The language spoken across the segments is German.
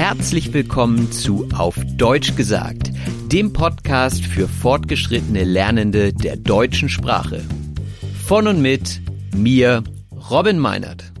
Herzlich willkommen zu Auf Deutsch gesagt, dem Podcast für fortgeschrittene Lernende der deutschen Sprache. Von und mit mir, Robin Meinert.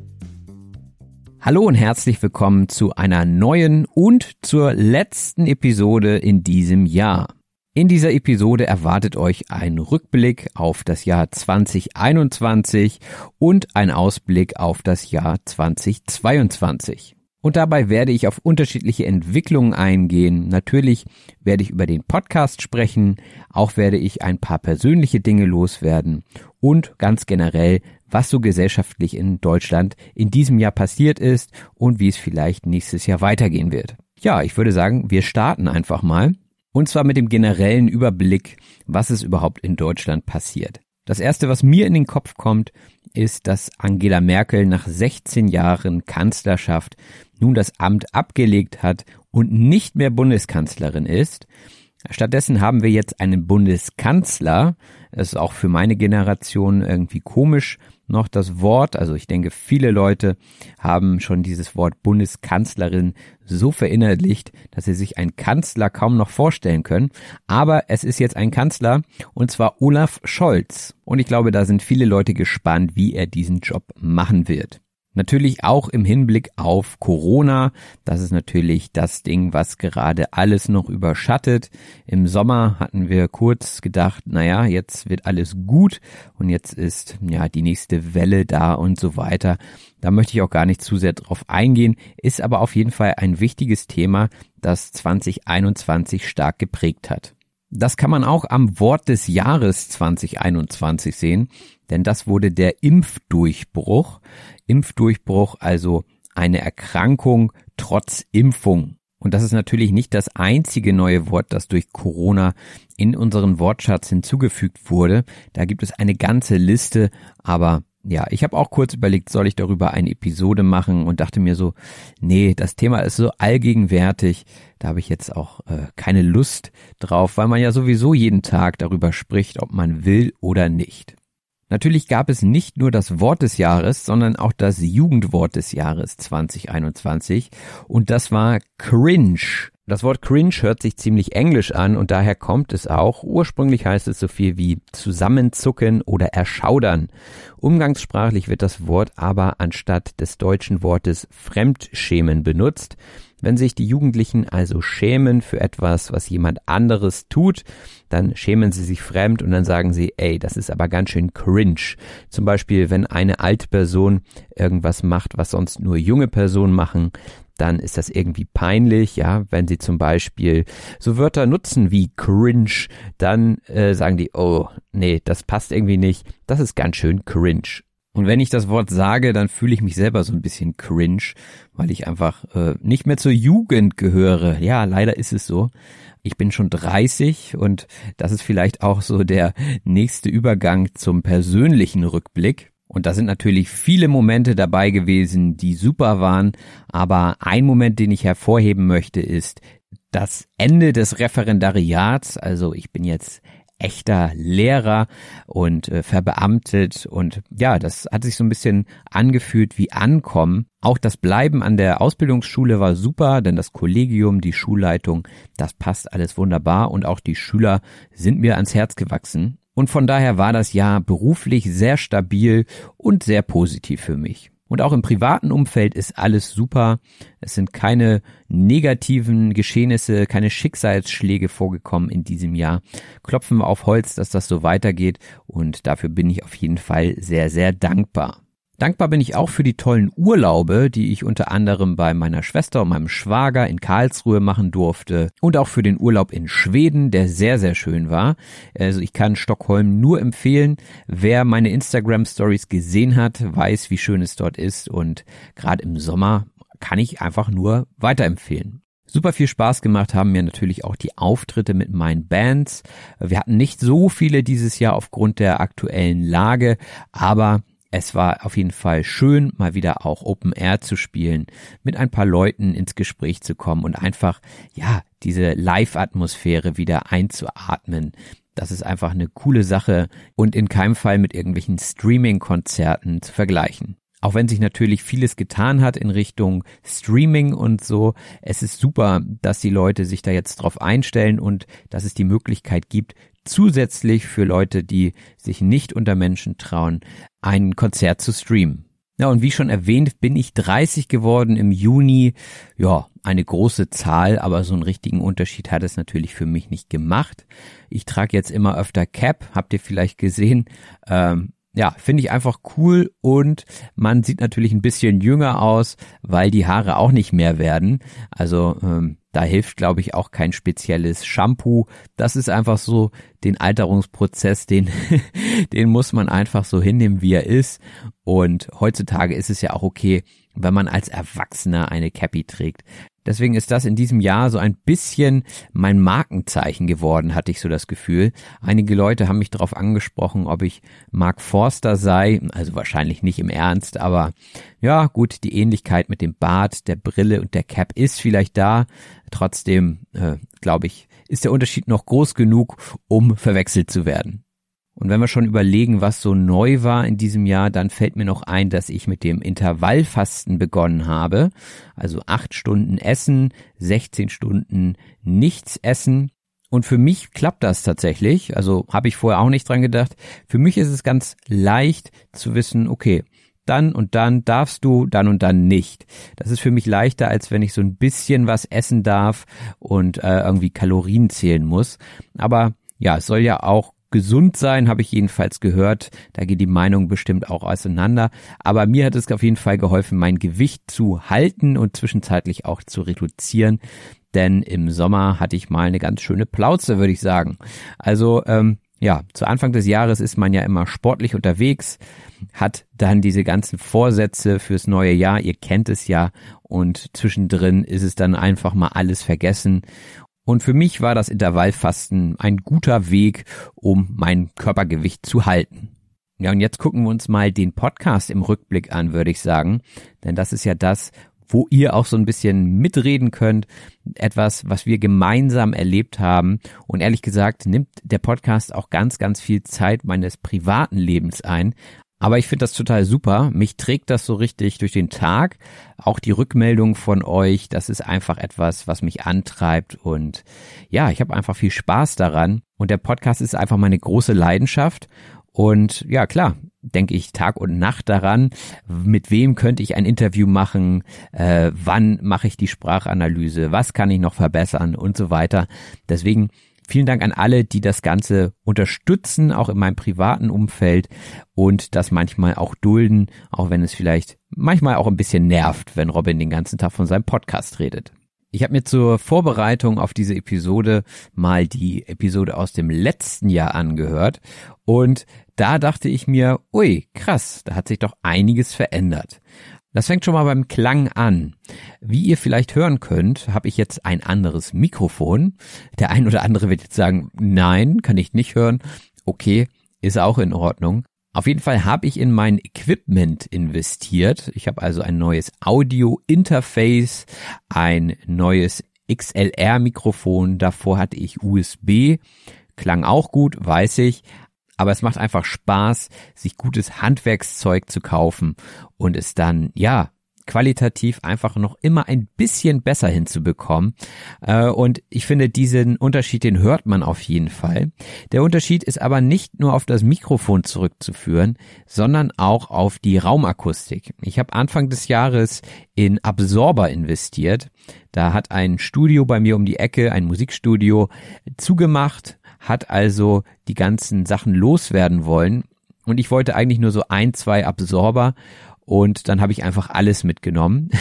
Hallo und herzlich willkommen zu einer neuen und zur letzten Episode in diesem Jahr. In dieser Episode erwartet euch ein Rückblick auf das Jahr 2021 und ein Ausblick auf das Jahr 2022. Und dabei werde ich auf unterschiedliche Entwicklungen eingehen. Natürlich werde ich über den Podcast sprechen, auch werde ich ein paar persönliche Dinge loswerden und ganz generell, was so gesellschaftlich in Deutschland in diesem Jahr passiert ist und wie es vielleicht nächstes Jahr weitergehen wird. Ja, ich würde sagen, wir starten einfach mal. Und zwar mit dem generellen Überblick, was es überhaupt in Deutschland passiert. Das erste, was mir in den Kopf kommt, ist, dass Angela Merkel nach 16 Jahren Kanzlerschaft nun das Amt abgelegt hat und nicht mehr Bundeskanzlerin ist. Stattdessen haben wir jetzt einen Bundeskanzler. Das ist auch für meine Generation irgendwie komisch noch das Wort. Also ich denke, viele Leute haben schon dieses Wort Bundeskanzlerin so verinnerlicht, dass sie sich einen Kanzler kaum noch vorstellen können. Aber es ist jetzt ein Kanzler und zwar Olaf Scholz. Und ich glaube, da sind viele Leute gespannt, wie er diesen Job machen wird. Natürlich auch im Hinblick auf Corona. Das ist natürlich das Ding, was gerade alles noch überschattet. Im Sommer hatten wir kurz gedacht, naja, jetzt wird alles gut und jetzt ist ja die nächste Welle da und so weiter. Da möchte ich auch gar nicht zu sehr drauf eingehen, ist aber auf jeden Fall ein wichtiges Thema, das 2021 stark geprägt hat. Das kann man auch am Wort des Jahres 2021 sehen, denn das wurde der Impfdurchbruch. Impfdurchbruch, also eine Erkrankung trotz Impfung. Und das ist natürlich nicht das einzige neue Wort, das durch Corona in unseren Wortschatz hinzugefügt wurde. Da gibt es eine ganze Liste, aber ja, ich habe auch kurz überlegt, soll ich darüber eine Episode machen und dachte mir so, nee, das Thema ist so allgegenwärtig, da habe ich jetzt auch äh, keine Lust drauf, weil man ja sowieso jeden Tag darüber spricht, ob man will oder nicht. Natürlich gab es nicht nur das Wort des Jahres, sondern auch das Jugendwort des Jahres 2021 und das war cringe. Das Wort cringe hört sich ziemlich englisch an und daher kommt es auch. Ursprünglich heißt es so viel wie zusammenzucken oder erschaudern. Umgangssprachlich wird das Wort aber anstatt des deutschen Wortes Fremdschämen benutzt. Wenn sich die Jugendlichen also schämen für etwas, was jemand anderes tut, dann schämen sie sich fremd und dann sagen sie, ey, das ist aber ganz schön cringe. Zum Beispiel, wenn eine alte Person irgendwas macht, was sonst nur junge Personen machen, dann ist das irgendwie peinlich, ja, wenn sie zum Beispiel so Wörter nutzen wie cringe, dann äh, sagen die, oh, nee, das passt irgendwie nicht, das ist ganz schön cringe. Und wenn ich das Wort sage, dann fühle ich mich selber so ein bisschen cringe, weil ich einfach äh, nicht mehr zur Jugend gehöre. Ja, leider ist es so. Ich bin schon 30 und das ist vielleicht auch so der nächste Übergang zum persönlichen Rückblick. Und da sind natürlich viele Momente dabei gewesen, die super waren. Aber ein Moment, den ich hervorheben möchte, ist das Ende des Referendariats. Also ich bin jetzt echter Lehrer und äh, verbeamtet und ja, das hat sich so ein bisschen angefühlt wie Ankommen. Auch das Bleiben an der Ausbildungsschule war super, denn das Kollegium, die Schulleitung, das passt alles wunderbar und auch die Schüler sind mir ans Herz gewachsen. Und von daher war das Jahr beruflich sehr stabil und sehr positiv für mich. Und auch im privaten Umfeld ist alles super. Es sind keine negativen Geschehnisse, keine Schicksalsschläge vorgekommen in diesem Jahr. Klopfen wir auf Holz, dass das so weitergeht. Und dafür bin ich auf jeden Fall sehr, sehr dankbar. Dankbar bin ich auch für die tollen Urlaube, die ich unter anderem bei meiner Schwester und meinem Schwager in Karlsruhe machen durfte und auch für den Urlaub in Schweden, der sehr, sehr schön war. Also ich kann Stockholm nur empfehlen. Wer meine Instagram Stories gesehen hat, weiß, wie schön es dort ist und gerade im Sommer kann ich einfach nur weiterempfehlen. Super viel Spaß gemacht haben mir natürlich auch die Auftritte mit meinen Bands. Wir hatten nicht so viele dieses Jahr aufgrund der aktuellen Lage, aber es war auf jeden Fall schön, mal wieder auch Open Air zu spielen, mit ein paar Leuten ins Gespräch zu kommen und einfach, ja, diese Live-Atmosphäre wieder einzuatmen. Das ist einfach eine coole Sache und in keinem Fall mit irgendwelchen Streaming-Konzerten zu vergleichen. auch wenn sich natürlich vieles getan hat in Richtung Streaming und so, es ist super, dass die Leute sich da jetzt drauf einstellen und dass es die Möglichkeit gibt, zusätzlich für Leute, die sich nicht unter Menschen trauen, ein Konzert zu streamen. Ja, und wie schon erwähnt, bin ich 30 geworden im Juni. Ja, eine große Zahl, aber so einen richtigen Unterschied hat es natürlich für mich nicht gemacht. Ich trage jetzt immer öfter Cap, habt ihr vielleicht gesehen. Ähm, ja, finde ich einfach cool und man sieht natürlich ein bisschen jünger aus, weil die Haare auch nicht mehr werden. Also ähm, da hilft, glaube ich, auch kein spezielles Shampoo. Das ist einfach so den Alterungsprozess, den, den muss man einfach so hinnehmen, wie er ist. Und heutzutage ist es ja auch okay, wenn man als Erwachsener eine Cappy trägt. Deswegen ist das in diesem Jahr so ein bisschen mein Markenzeichen geworden, hatte ich so das Gefühl. Einige Leute haben mich darauf angesprochen, ob ich Mark Forster sei, also wahrscheinlich nicht im Ernst, aber ja, gut, die Ähnlichkeit mit dem Bart, der Brille und der Cap ist vielleicht da. Trotzdem, äh, glaube ich, ist der Unterschied noch groß genug, um verwechselt zu werden. Und wenn wir schon überlegen, was so neu war in diesem Jahr, dann fällt mir noch ein, dass ich mit dem Intervallfasten begonnen habe. Also acht Stunden Essen, 16 Stunden nichts essen. Und für mich klappt das tatsächlich. Also habe ich vorher auch nicht dran gedacht. Für mich ist es ganz leicht zu wissen, okay, dann und dann darfst du, dann und dann nicht. Das ist für mich leichter, als wenn ich so ein bisschen was essen darf und äh, irgendwie Kalorien zählen muss. Aber ja, es soll ja auch gesund sein, habe ich jedenfalls gehört. Da geht die Meinung bestimmt auch auseinander. Aber mir hat es auf jeden Fall geholfen, mein Gewicht zu halten und zwischenzeitlich auch zu reduzieren. Denn im Sommer hatte ich mal eine ganz schöne Plauze, würde ich sagen. Also ähm, ja, zu Anfang des Jahres ist man ja immer sportlich unterwegs, hat dann diese ganzen Vorsätze fürs neue Jahr, ihr kennt es ja, und zwischendrin ist es dann einfach mal alles vergessen und für mich war das Intervallfasten ein guter Weg, um mein Körpergewicht zu halten. Ja, und jetzt gucken wir uns mal den Podcast im Rückblick an, würde ich sagen. Denn das ist ja das, wo ihr auch so ein bisschen mitreden könnt. Etwas, was wir gemeinsam erlebt haben. Und ehrlich gesagt nimmt der Podcast auch ganz, ganz viel Zeit meines privaten Lebens ein. Aber ich finde das total super. Mich trägt das so richtig durch den Tag. Auch die Rückmeldung von euch, das ist einfach etwas, was mich antreibt. Und ja, ich habe einfach viel Spaß daran. Und der Podcast ist einfach meine große Leidenschaft. Und ja, klar, denke ich Tag und Nacht daran, mit wem könnte ich ein Interview machen, äh, wann mache ich die Sprachanalyse, was kann ich noch verbessern und so weiter. Deswegen Vielen Dank an alle, die das Ganze unterstützen, auch in meinem privaten Umfeld und das manchmal auch dulden, auch wenn es vielleicht manchmal auch ein bisschen nervt, wenn Robin den ganzen Tag von seinem Podcast redet. Ich habe mir zur Vorbereitung auf diese Episode mal die Episode aus dem letzten Jahr angehört und da dachte ich mir, ui, krass, da hat sich doch einiges verändert. Das fängt schon mal beim Klang an. Wie ihr vielleicht hören könnt, habe ich jetzt ein anderes Mikrofon. Der ein oder andere wird jetzt sagen, nein, kann ich nicht hören. Okay, ist auch in Ordnung. Auf jeden Fall habe ich in mein Equipment investiert. Ich habe also ein neues Audio-Interface, ein neues XLR-Mikrofon. Davor hatte ich USB. Klang auch gut, weiß ich aber es macht einfach Spaß, sich gutes Handwerkszeug zu kaufen und es dann, ja, qualitativ einfach noch immer ein bisschen besser hinzubekommen. Äh, und ich finde, diesen Unterschied, den hört man auf jeden Fall. Der Unterschied ist aber nicht nur auf das Mikrofon zurückzuführen, sondern auch auf die Raumakustik. Ich habe Anfang des Jahres in Absorber investiert. Da hat ein Studio bei mir um die Ecke, ein Musikstudio, zugemacht hat also die ganzen Sachen loswerden wollen. Und ich wollte eigentlich nur so ein, zwei Absorber und dann habe ich einfach alles mitgenommen.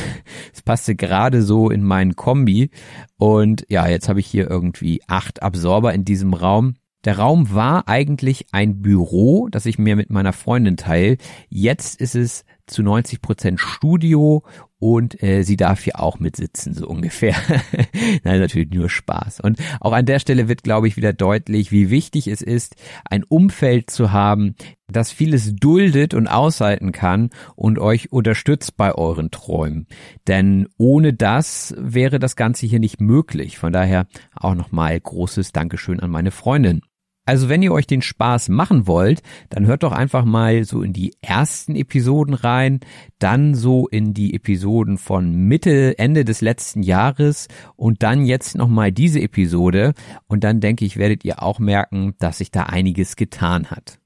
Es passte gerade so in meinen Kombi und ja, jetzt habe ich hier irgendwie acht Absorber in diesem Raum. Der Raum war eigentlich ein Büro, das ich mir mit meiner Freundin teile. Jetzt ist es zu 90 Prozent Studio und äh, sie darf hier auch mitsitzen, so ungefähr. Nein, natürlich nur Spaß. Und auch an der Stelle wird, glaube ich, wieder deutlich, wie wichtig es ist, ein Umfeld zu haben, das vieles duldet und aushalten kann und euch unterstützt bei euren Träumen. Denn ohne das wäre das Ganze hier nicht möglich. Von daher auch nochmal großes Dankeschön an meine Freundin. Also wenn ihr euch den Spaß machen wollt, dann hört doch einfach mal so in die ersten Episoden rein, dann so in die Episoden von Mitte, Ende des letzten Jahres und dann jetzt nochmal diese Episode. Und dann denke ich, werdet ihr auch merken, dass sich da einiges getan hat.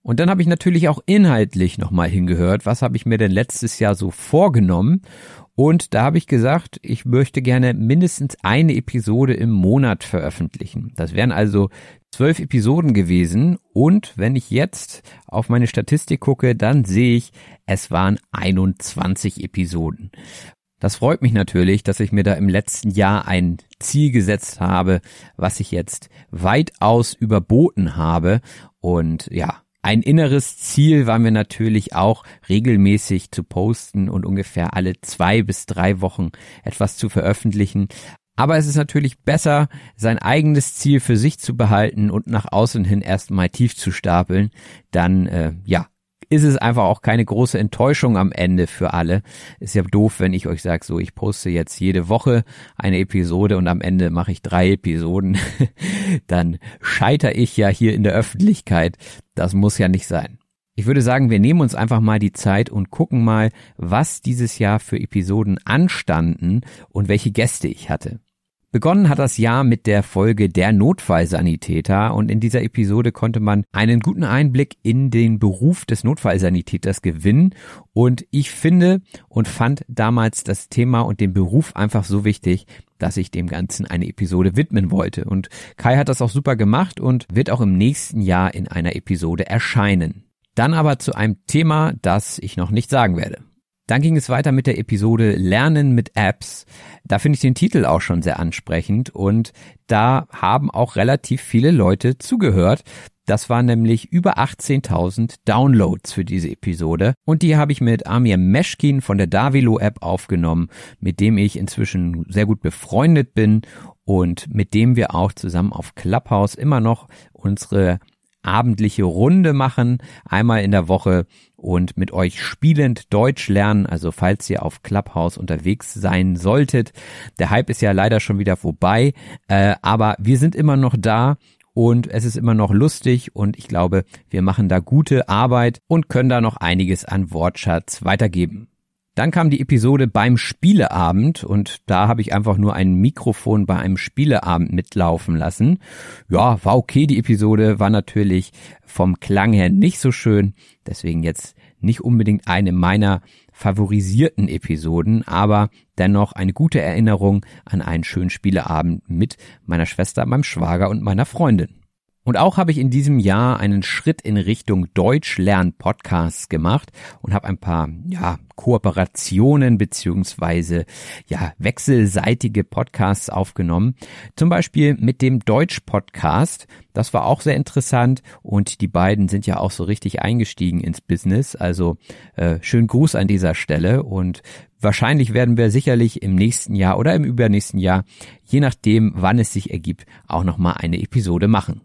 Und dann habe ich natürlich auch inhaltlich nochmal hingehört, was habe ich mir denn letztes Jahr so vorgenommen und da habe ich gesagt, ich möchte gerne mindestens eine Episode im Monat veröffentlichen. Das wären also zwölf Episoden gewesen. Und wenn ich jetzt auf meine Statistik gucke, dann sehe ich, es waren 21 Episoden. Das freut mich natürlich, dass ich mir da im letzten Jahr ein Ziel gesetzt habe, was ich jetzt weitaus überboten habe. Und ja, ein inneres Ziel war mir natürlich auch regelmäßig zu posten und ungefähr alle zwei bis drei Wochen etwas zu veröffentlichen. Aber es ist natürlich besser, sein eigenes Ziel für sich zu behalten und nach außen hin erstmal tief zu stapeln. Dann, äh, ja, ist es einfach auch keine große Enttäuschung am Ende für alle. Ist ja doof, wenn ich euch sage, so ich poste jetzt jede Woche eine Episode und am Ende mache ich drei Episoden. Dann scheiter ich ja hier in der Öffentlichkeit. Das muss ja nicht sein. Ich würde sagen, wir nehmen uns einfach mal die Zeit und gucken mal, was dieses Jahr für Episoden anstanden und welche Gäste ich hatte. Begonnen hat das Jahr mit der Folge Der Notfallsanitäter und in dieser Episode konnte man einen guten Einblick in den Beruf des Notfallsanitäters gewinnen und ich finde und fand damals das Thema und den Beruf einfach so wichtig, dass ich dem Ganzen eine Episode widmen wollte und Kai hat das auch super gemacht und wird auch im nächsten Jahr in einer Episode erscheinen. Dann aber zu einem Thema, das ich noch nicht sagen werde. Dann ging es weiter mit der Episode Lernen mit Apps. Da finde ich den Titel auch schon sehr ansprechend und da haben auch relativ viele Leute zugehört. Das waren nämlich über 18.000 Downloads für diese Episode und die habe ich mit Amir Meschkin von der Davilo App aufgenommen, mit dem ich inzwischen sehr gut befreundet bin und mit dem wir auch zusammen auf Clubhouse immer noch unsere abendliche Runde machen, einmal in der Woche und mit euch spielend Deutsch lernen. Also falls ihr auf Clubhouse unterwegs sein solltet. Der Hype ist ja leider schon wieder vorbei, äh, aber wir sind immer noch da und es ist immer noch lustig und ich glaube, wir machen da gute Arbeit und können da noch einiges an Wortschatz weitergeben. Dann kam die Episode beim Spieleabend und da habe ich einfach nur ein Mikrofon bei einem Spieleabend mitlaufen lassen. Ja, war okay, die Episode war natürlich vom Klang her nicht so schön, deswegen jetzt nicht unbedingt eine meiner favorisierten Episoden, aber dennoch eine gute Erinnerung an einen schönen Spieleabend mit meiner Schwester, meinem Schwager und meiner Freundin. Und auch habe ich in diesem Jahr einen Schritt in Richtung Deutsch lernen Podcasts gemacht und habe ein paar ja Kooperationen beziehungsweise ja wechselseitige Podcasts aufgenommen. Zum Beispiel mit dem Deutsch Podcast. Das war auch sehr interessant und die beiden sind ja auch so richtig eingestiegen ins Business. Also äh, schönen Gruß an dieser Stelle und Wahrscheinlich werden wir sicherlich im nächsten Jahr oder im übernächsten Jahr, je nachdem, wann es sich ergibt, auch nochmal eine Episode machen.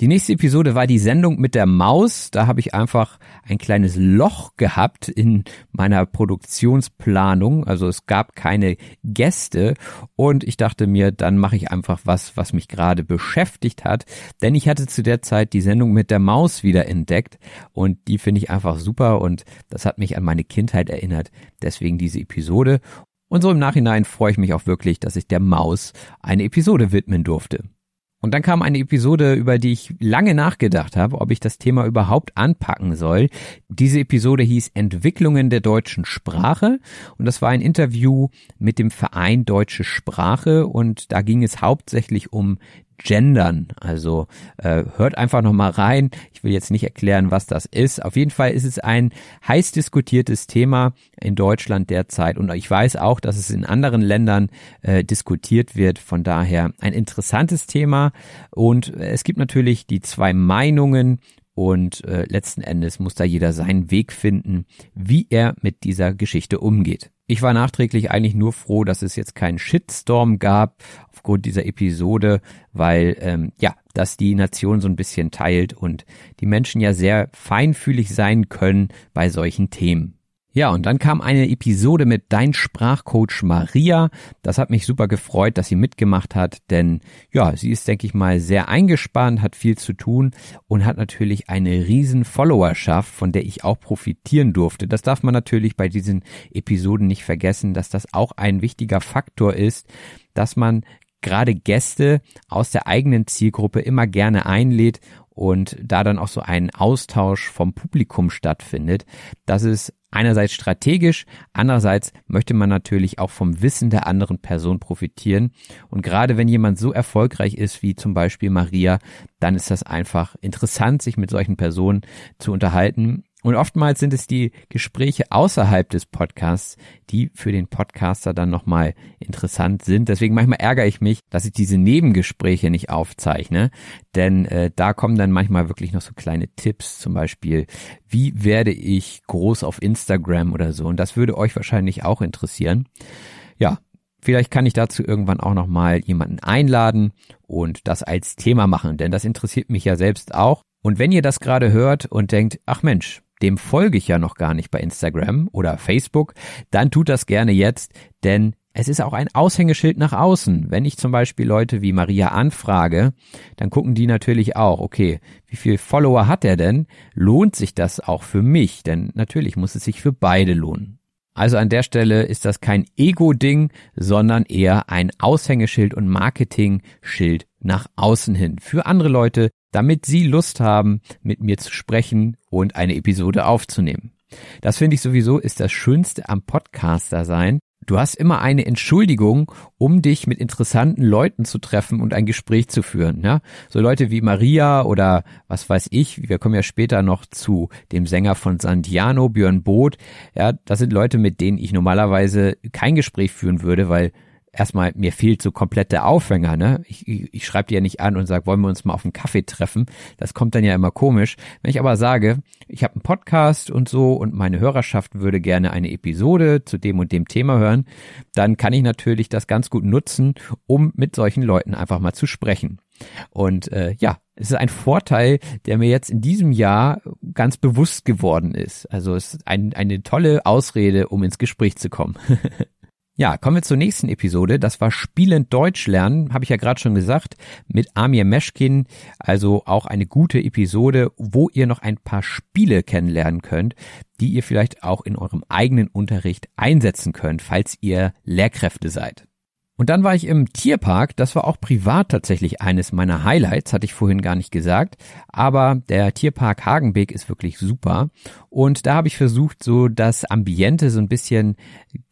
Die nächste Episode war die Sendung mit der Maus. Da habe ich einfach ein kleines Loch gehabt in meiner Produktionsplanung. Also es gab keine Gäste und ich dachte mir, dann mache ich einfach was, was mich gerade beschäftigt hat. Denn ich hatte zu der Zeit die Sendung mit der Maus wieder entdeckt und die finde ich einfach super und das hat mich an meine Kindheit erinnert. Deswegen diese Episode. Und so im Nachhinein freue ich mich auch wirklich, dass ich der Maus eine Episode widmen durfte. Und dann kam eine Episode, über die ich lange nachgedacht habe, ob ich das Thema überhaupt anpacken soll. Diese Episode hieß Entwicklungen der deutschen Sprache und das war ein Interview mit dem Verein Deutsche Sprache und da ging es hauptsächlich um Gendern. Also äh, hört einfach noch mal rein. Ich will jetzt nicht erklären, was das ist. Auf jeden Fall ist es ein heiß diskutiertes Thema in Deutschland derzeit und ich weiß auch, dass es in anderen Ländern äh, diskutiert wird. Von daher ein interessantes Thema und es gibt natürlich die zwei Meinungen und äh, letzten Endes muss da jeder seinen Weg finden, wie er mit dieser Geschichte umgeht. Ich war nachträglich eigentlich nur froh, dass es jetzt keinen Shitstorm gab aufgrund dieser Episode, weil ähm, ja, dass die Nation so ein bisschen teilt und die Menschen ja sehr feinfühlig sein können bei solchen Themen. Ja, und dann kam eine Episode mit Dein Sprachcoach Maria. Das hat mich super gefreut, dass sie mitgemacht hat, denn ja, sie ist, denke ich mal, sehr eingespannt, hat viel zu tun und hat natürlich eine riesen Followerschaft, von der ich auch profitieren durfte. Das darf man natürlich bei diesen Episoden nicht vergessen, dass das auch ein wichtiger Faktor ist, dass man gerade Gäste aus der eigenen Zielgruppe immer gerne einlädt und da dann auch so ein Austausch vom Publikum stattfindet. Das ist einerseits strategisch, andererseits möchte man natürlich auch vom Wissen der anderen Person profitieren. Und gerade wenn jemand so erfolgreich ist wie zum Beispiel Maria, dann ist das einfach interessant, sich mit solchen Personen zu unterhalten und oftmals sind es die Gespräche außerhalb des Podcasts, die für den Podcaster dann nochmal interessant sind. Deswegen manchmal ärgere ich mich, dass ich diese Nebengespräche nicht aufzeichne, denn äh, da kommen dann manchmal wirklich noch so kleine Tipps, zum Beispiel, wie werde ich groß auf Instagram oder so. Und das würde euch wahrscheinlich auch interessieren. Ja, Vielleicht kann ich dazu irgendwann auch nochmal jemanden einladen und das als Thema machen, denn das interessiert mich ja selbst auch. Und wenn ihr das gerade hört und denkt, ach Mensch, dem folge ich ja noch gar nicht bei Instagram oder Facebook, dann tut das gerne jetzt, denn es ist auch ein Aushängeschild nach außen. Wenn ich zum Beispiel Leute wie Maria anfrage, dann gucken die natürlich auch, okay, wie viel Follower hat er denn? Lohnt sich das auch für mich? Denn natürlich muss es sich für beide lohnen. Also an der Stelle ist das kein Ego-Ding, sondern eher ein Aushängeschild und Marketing-Schild nach außen hin für andere Leute, damit sie Lust haben, mit mir zu sprechen und eine Episode aufzunehmen. Das finde ich sowieso ist das Schönste am Podcaster sein. Du hast immer eine Entschuldigung, um dich mit interessanten Leuten zu treffen und ein Gespräch zu führen. Ja? So Leute wie Maria oder was weiß ich, wir kommen ja später noch zu dem Sänger von Santiano, Björn Both. Ja, das sind Leute, mit denen ich normalerweise kein Gespräch führen würde, weil erstmal, mir fehlt so komplett der Aufhänger, ne? Ich, ich, ich schreibe dir ja nicht an und sage, wollen wir uns mal auf einen Kaffee treffen? Das kommt dann ja immer komisch. Wenn ich aber sage, ich habe einen Podcast und so und meine Hörerschaft würde gerne eine Episode zu dem und dem Thema hören, dann kann ich natürlich das ganz gut nutzen, um mit solchen Leuten einfach mal zu sprechen. Und äh, ja, es ist ein Vorteil, der mir jetzt in diesem Jahr ganz bewusst geworden ist. Also es ist ein, eine tolle Ausrede, um ins Gespräch zu kommen. Ja, kommen wir zur nächsten Episode. Das war Spielend Deutsch lernen, habe ich ja gerade schon gesagt, mit Amir Meschkin. Also auch eine gute Episode, wo ihr noch ein paar Spiele kennenlernen könnt, die ihr vielleicht auch in eurem eigenen Unterricht einsetzen könnt, falls ihr Lehrkräfte seid. Und dann war ich im Tierpark. Das war auch privat tatsächlich eines meiner Highlights, hatte ich vorhin gar nicht gesagt. Aber der Tierpark Hagenbeek ist wirklich super. Und da habe ich versucht, so das Ambiente so ein bisschen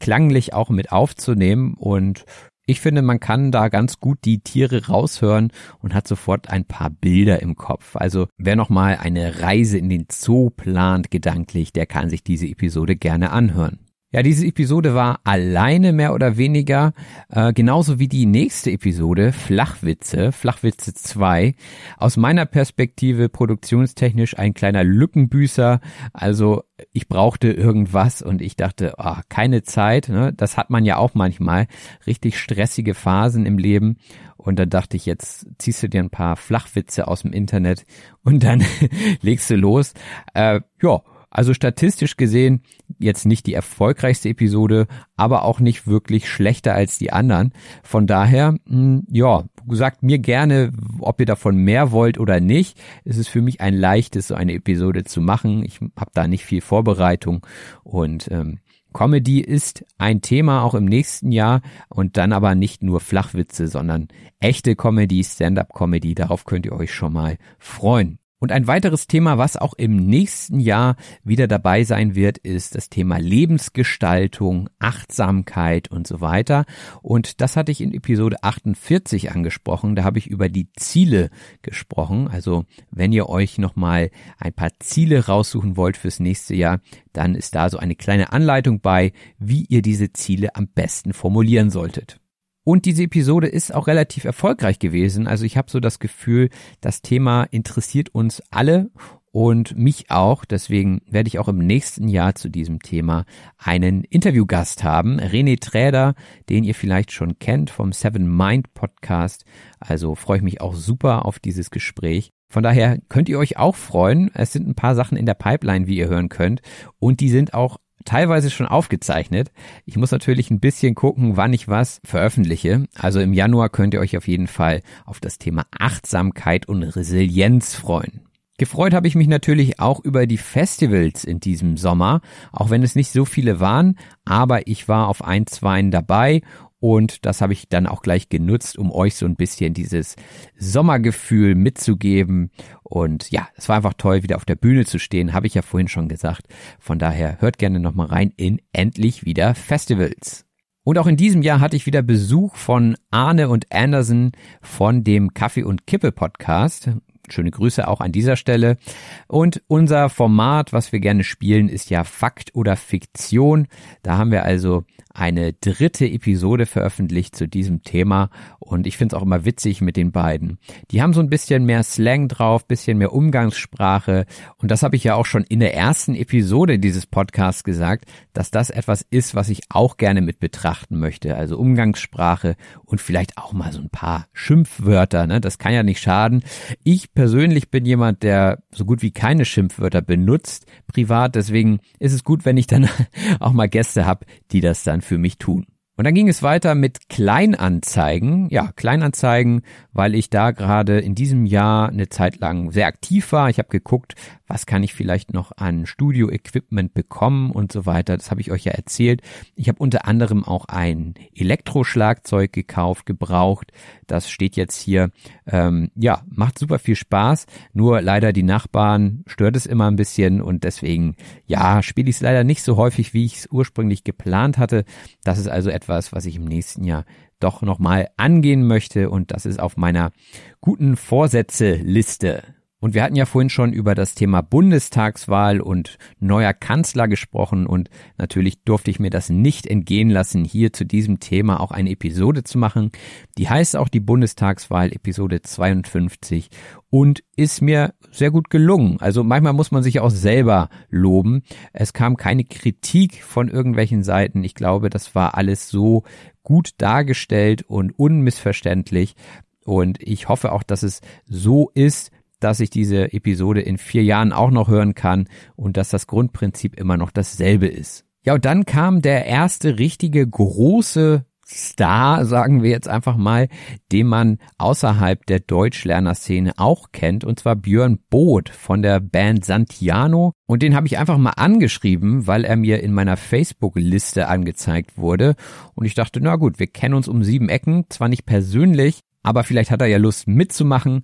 klanglich auch mit aufzunehmen. Und ich finde, man kann da ganz gut die Tiere raushören und hat sofort ein paar Bilder im Kopf. Also wer nochmal eine Reise in den Zoo plant gedanklich, der kann sich diese Episode gerne anhören. Ja, diese Episode war alleine mehr oder weniger, äh, genauso wie die nächste Episode, Flachwitze, Flachwitze 2. Aus meiner Perspektive produktionstechnisch ein kleiner Lückenbüßer. Also ich brauchte irgendwas und ich dachte, oh, keine Zeit. Ne? Das hat man ja auch manchmal. Richtig stressige Phasen im Leben. Und dann dachte ich, jetzt ziehst du dir ein paar Flachwitze aus dem Internet und dann legst du los. Äh, ja, also statistisch gesehen jetzt nicht die erfolgreichste Episode, aber auch nicht wirklich schlechter als die anderen. Von daher, mh, hm, ja, sagt mir gerne, ob ihr davon mehr wollt oder nicht. Es ist für mich ein leichtes, so eine Episode zu machen. Ich habe da nicht viel Vorbereitung und ähm, Comedy ist ein Thema auch im nächsten Jahr und dann aber nicht nur Flachwitze, sondern echte Comedy, Stand-up-Comedy. Darauf könnt ihr euch schon mal freuen. Und ein weiteres Thema, was auch im nächsten Jahr wieder dabei sein wird, ist das Thema Lebensgestaltung, Achtsamkeit und so weiter. Und das hatte ich in Episode 48 angesprochen. Da habe ich über die Ziele gesprochen. Also wenn ihr euch nochmal ein paar Ziele raussuchen wollt fürs nächste Jahr, dann ist da so eine kleine Anleitung bei, wie ihr diese Ziele am besten formulieren solltet. Und diese Episode ist auch relativ erfolgreich gewesen. Also ich habe so das Gefühl, das Thema interessiert uns alle und mich auch. Deswegen werde ich auch im nächsten Jahr zu diesem Thema einen Interviewgast haben. René Träder, den ihr vielleicht schon kennt vom Seven Mind Podcast. Also freue ich mich auch super auf dieses Gespräch. Von daher könnt ihr euch auch freuen. Es sind ein paar Sachen in der Pipeline, wie ihr hören könnt. Und die sind auch teilweise schon aufgezeichnet. Ich muss natürlich ein bisschen gucken, wann ich was veröffentliche. Also im Januar könnt ihr euch auf jeden Fall auf das Thema Achtsamkeit und Resilienz freuen. Gefreut habe ich mich natürlich auch über die Festivals in diesem Sommer, auch wenn es nicht so viele waren, aber ich war auf ein, zwei dabei und das habe ich dann auch gleich genutzt, um euch so ein bisschen dieses Sommergefühl mitzugeben. Und ja, es war einfach toll, wieder auf der Bühne zu stehen, habe ich ja vorhin schon gesagt. Von daher hört gerne nochmal rein in Endlich wieder Festivals. Und auch in diesem Jahr hatte ich wieder Besuch von Arne und Anderson von dem Kaffee und Kippe Podcast. Schöne Grüße auch an dieser Stelle. Und unser Format, was wir gerne spielen, ist ja Fakt oder Fiktion. Da haben wir also eine dritte Episode veröffentlicht zu diesem Thema und ich finde es auch immer witzig mit den beiden. Die haben so ein bisschen mehr Slang drauf, bisschen mehr Umgangssprache und das habe ich ja auch schon in der ersten Episode dieses Podcasts gesagt, dass das etwas ist, was ich auch gerne mit betrachten möchte. Also Umgangssprache und vielleicht auch mal so ein paar Schimpfwörter, ne? Das kann ja nicht schaden. Ich persönlich bin jemand, der so gut wie keine Schimpfwörter benutzt privat, deswegen ist es gut, wenn ich dann auch mal Gäste habe, die das dann für mich tun. Und dann ging es weiter mit Kleinanzeigen. Ja, Kleinanzeigen, weil ich da gerade in diesem Jahr eine Zeit lang sehr aktiv war. Ich habe geguckt, was kann ich vielleicht noch an Studio-Equipment bekommen und so weiter. Das habe ich euch ja erzählt. Ich habe unter anderem auch ein Elektroschlagzeug gekauft, gebraucht. Das steht jetzt hier. Ähm, ja, macht super viel Spaß. Nur leider die Nachbarn stört es immer ein bisschen und deswegen, ja, spiele ich es leider nicht so häufig, wie ich es ursprünglich geplant hatte. Das ist also etwas, was ich im nächsten Jahr doch nochmal angehen möchte und das ist auf meiner guten Vorsätze-Liste. Und wir hatten ja vorhin schon über das Thema Bundestagswahl und neuer Kanzler gesprochen und natürlich durfte ich mir das nicht entgehen lassen, hier zu diesem Thema auch eine Episode zu machen. Die heißt auch die Bundestagswahl Episode 52 und ist mir sehr gut gelungen. Also manchmal muss man sich auch selber loben. Es kam keine Kritik von irgendwelchen Seiten. Ich glaube, das war alles so gut dargestellt und unmissverständlich. Und ich hoffe auch, dass es so ist, dass ich diese Episode in vier Jahren auch noch hören kann und dass das Grundprinzip immer noch dasselbe ist. Ja, und dann kam der erste richtige große Star, sagen wir jetzt einfach mal, den man außerhalb der Deutschlernerszene auch kennt, und zwar Björn Boot von der Band Santiano. Und den habe ich einfach mal angeschrieben, weil er mir in meiner Facebook-Liste angezeigt wurde. Und ich dachte, na gut, wir kennen uns um sieben Ecken, zwar nicht persönlich, aber vielleicht hat er ja Lust mitzumachen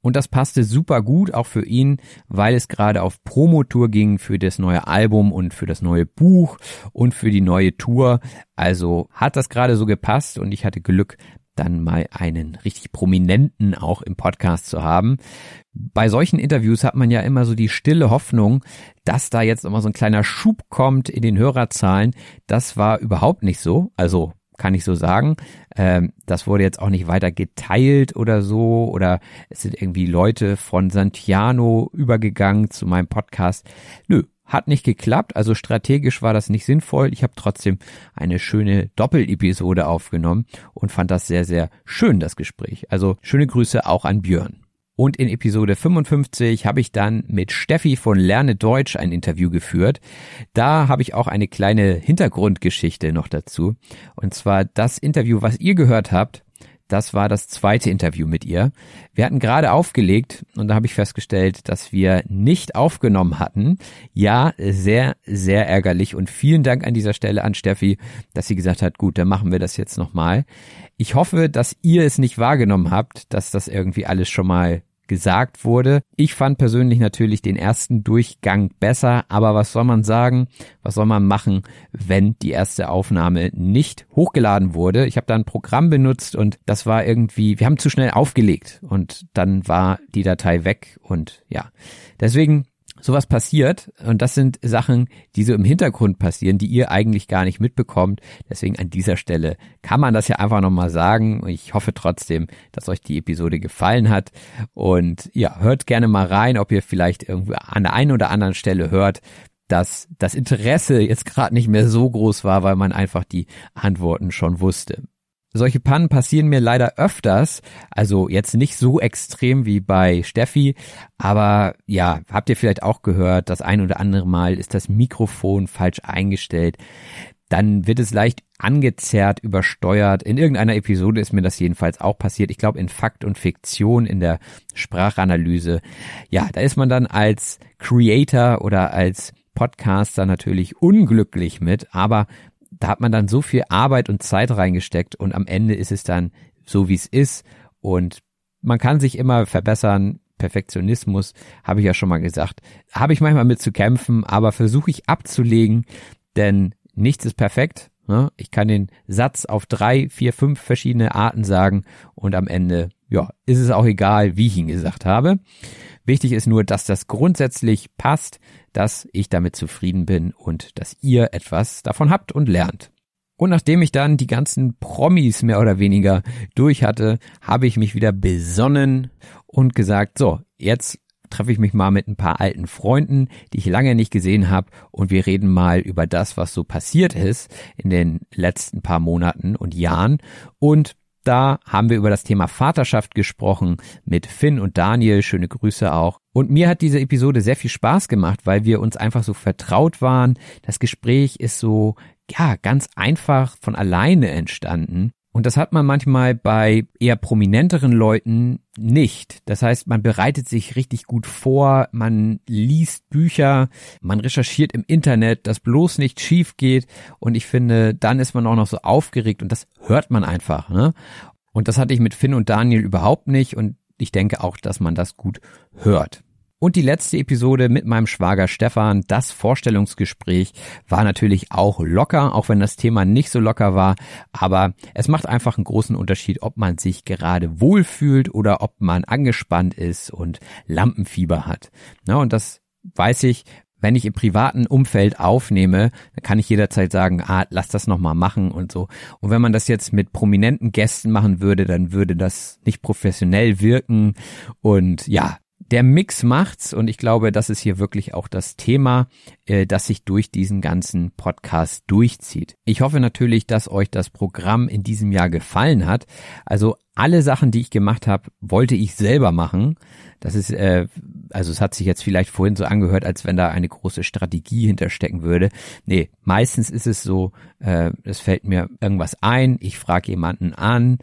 und das passte super gut auch für ihn, weil es gerade auf Promotour ging für das neue Album und für das neue Buch und für die neue Tour. Also hat das gerade so gepasst und ich hatte Glück, dann mal einen richtig prominenten auch im Podcast zu haben. Bei solchen Interviews hat man ja immer so die stille Hoffnung, dass da jetzt immer so ein kleiner Schub kommt in den Hörerzahlen. Das war überhaupt nicht so. Also kann ich so sagen. Ähm, das wurde jetzt auch nicht weiter geteilt oder so oder es sind irgendwie Leute von Santiano übergegangen zu meinem Podcast. Nö, hat nicht geklappt, also strategisch war das nicht sinnvoll. Ich habe trotzdem eine schöne Doppelepisode aufgenommen und fand das sehr, sehr schön, das Gespräch. Also schöne Grüße auch an Björn. Und in Episode 55 habe ich dann mit Steffi von Lerne Deutsch ein Interview geführt. Da habe ich auch eine kleine Hintergrundgeschichte noch dazu. Und zwar das Interview, was ihr gehört habt, das war das zweite Interview mit ihr. Wir hatten gerade aufgelegt und da habe ich festgestellt, dass wir nicht aufgenommen hatten. Ja, sehr, sehr ärgerlich und vielen Dank an dieser Stelle an Steffi, dass sie gesagt hat, gut, dann machen wir das jetzt nochmal. Ich hoffe, dass ihr es nicht wahrgenommen habt, dass das irgendwie alles schon mal gesagt wurde. Ich fand persönlich natürlich den ersten Durchgang besser, aber was soll man sagen? Was soll man machen, wenn die erste Aufnahme nicht hochgeladen wurde? Ich habe da ein Programm benutzt und das war irgendwie, wir haben zu schnell aufgelegt und dann war die Datei weg und ja. Deswegen sowas passiert und das sind Sachen, die so im Hintergrund passieren, die ihr eigentlich gar nicht mitbekommt. Deswegen an dieser Stelle kann man das ja einfach nochmal sagen. Ich hoffe trotzdem, dass euch die Episode gefallen hat und ja, hört gerne mal rein, ob ihr vielleicht irgendwie an der einen oder anderen Stelle hört, dass das Interesse jetzt gerade nicht mehr so groß war, weil man einfach die Antworten schon wusste. Solche Pannen passieren mir leider öfters, also jetzt nicht so extrem wie bei Steffi, aber ja, habt ihr vielleicht auch gehört, das ein oder andere Mal ist das Mikrofon falsch eingestellt. Dann wird es leicht angezerrt, übersteuert. In irgendeiner Episode ist mir das jedenfalls auch passiert. Ich glaube in Fakt und Fiktion in der Sprachanalyse. Ja, da ist man dann als Creator oder als Podcaster natürlich unglücklich mit, aber da hat man dann so viel Arbeit und Zeit reingesteckt und am Ende ist es dann so, wie es ist und man kann sich immer verbessern. Perfektionismus, habe ich ja schon mal gesagt, habe ich manchmal mit zu kämpfen, aber versuche ich abzulegen, denn nichts ist perfekt. Ne? Ich kann den Satz auf drei, vier, fünf verschiedene Arten sagen und am Ende, ja, ist es auch egal, wie ich ihn gesagt habe. Wichtig ist nur, dass das grundsätzlich passt, dass ich damit zufrieden bin und dass ihr etwas davon habt und lernt. Und nachdem ich dann die ganzen Promis mehr oder weniger durch hatte, habe ich mich wieder besonnen und gesagt, so, jetzt treffe ich mich mal mit ein paar alten Freunden, die ich lange nicht gesehen habe und wir reden mal über das, was so passiert ist in den letzten paar Monaten und Jahren und da haben wir über das Thema Vaterschaft gesprochen mit Finn und Daniel. Schöne Grüße auch. Und mir hat diese Episode sehr viel Spaß gemacht, weil wir uns einfach so vertraut waren. Das Gespräch ist so, ja, ganz einfach von alleine entstanden. Und das hat man manchmal bei eher prominenteren Leuten nicht. Das heißt, man bereitet sich richtig gut vor, man liest Bücher, man recherchiert im Internet, dass bloß nicht schief geht. Und ich finde, dann ist man auch noch so aufgeregt und das hört man einfach. Ne? Und das hatte ich mit Finn und Daniel überhaupt nicht. Und ich denke auch, dass man das gut hört. Und die letzte Episode mit meinem Schwager Stefan, das Vorstellungsgespräch, war natürlich auch locker, auch wenn das Thema nicht so locker war. Aber es macht einfach einen großen Unterschied, ob man sich gerade wohlfühlt oder ob man angespannt ist und Lampenfieber hat. Na, und das weiß ich, wenn ich im privaten Umfeld aufnehme, dann kann ich jederzeit sagen, ah, lass das nochmal machen und so. Und wenn man das jetzt mit prominenten Gästen machen würde, dann würde das nicht professionell wirken. Und ja, der Mix macht's und ich glaube, das ist hier wirklich auch das Thema, äh, das sich durch diesen ganzen Podcast durchzieht. Ich hoffe natürlich, dass euch das Programm in diesem Jahr gefallen hat. Also alle Sachen, die ich gemacht habe, wollte ich selber machen. Das ist, äh, also es hat sich jetzt vielleicht vorhin so angehört, als wenn da eine große Strategie hinterstecken würde. Nee, meistens ist es so, äh, es fällt mir irgendwas ein, ich frage jemanden an,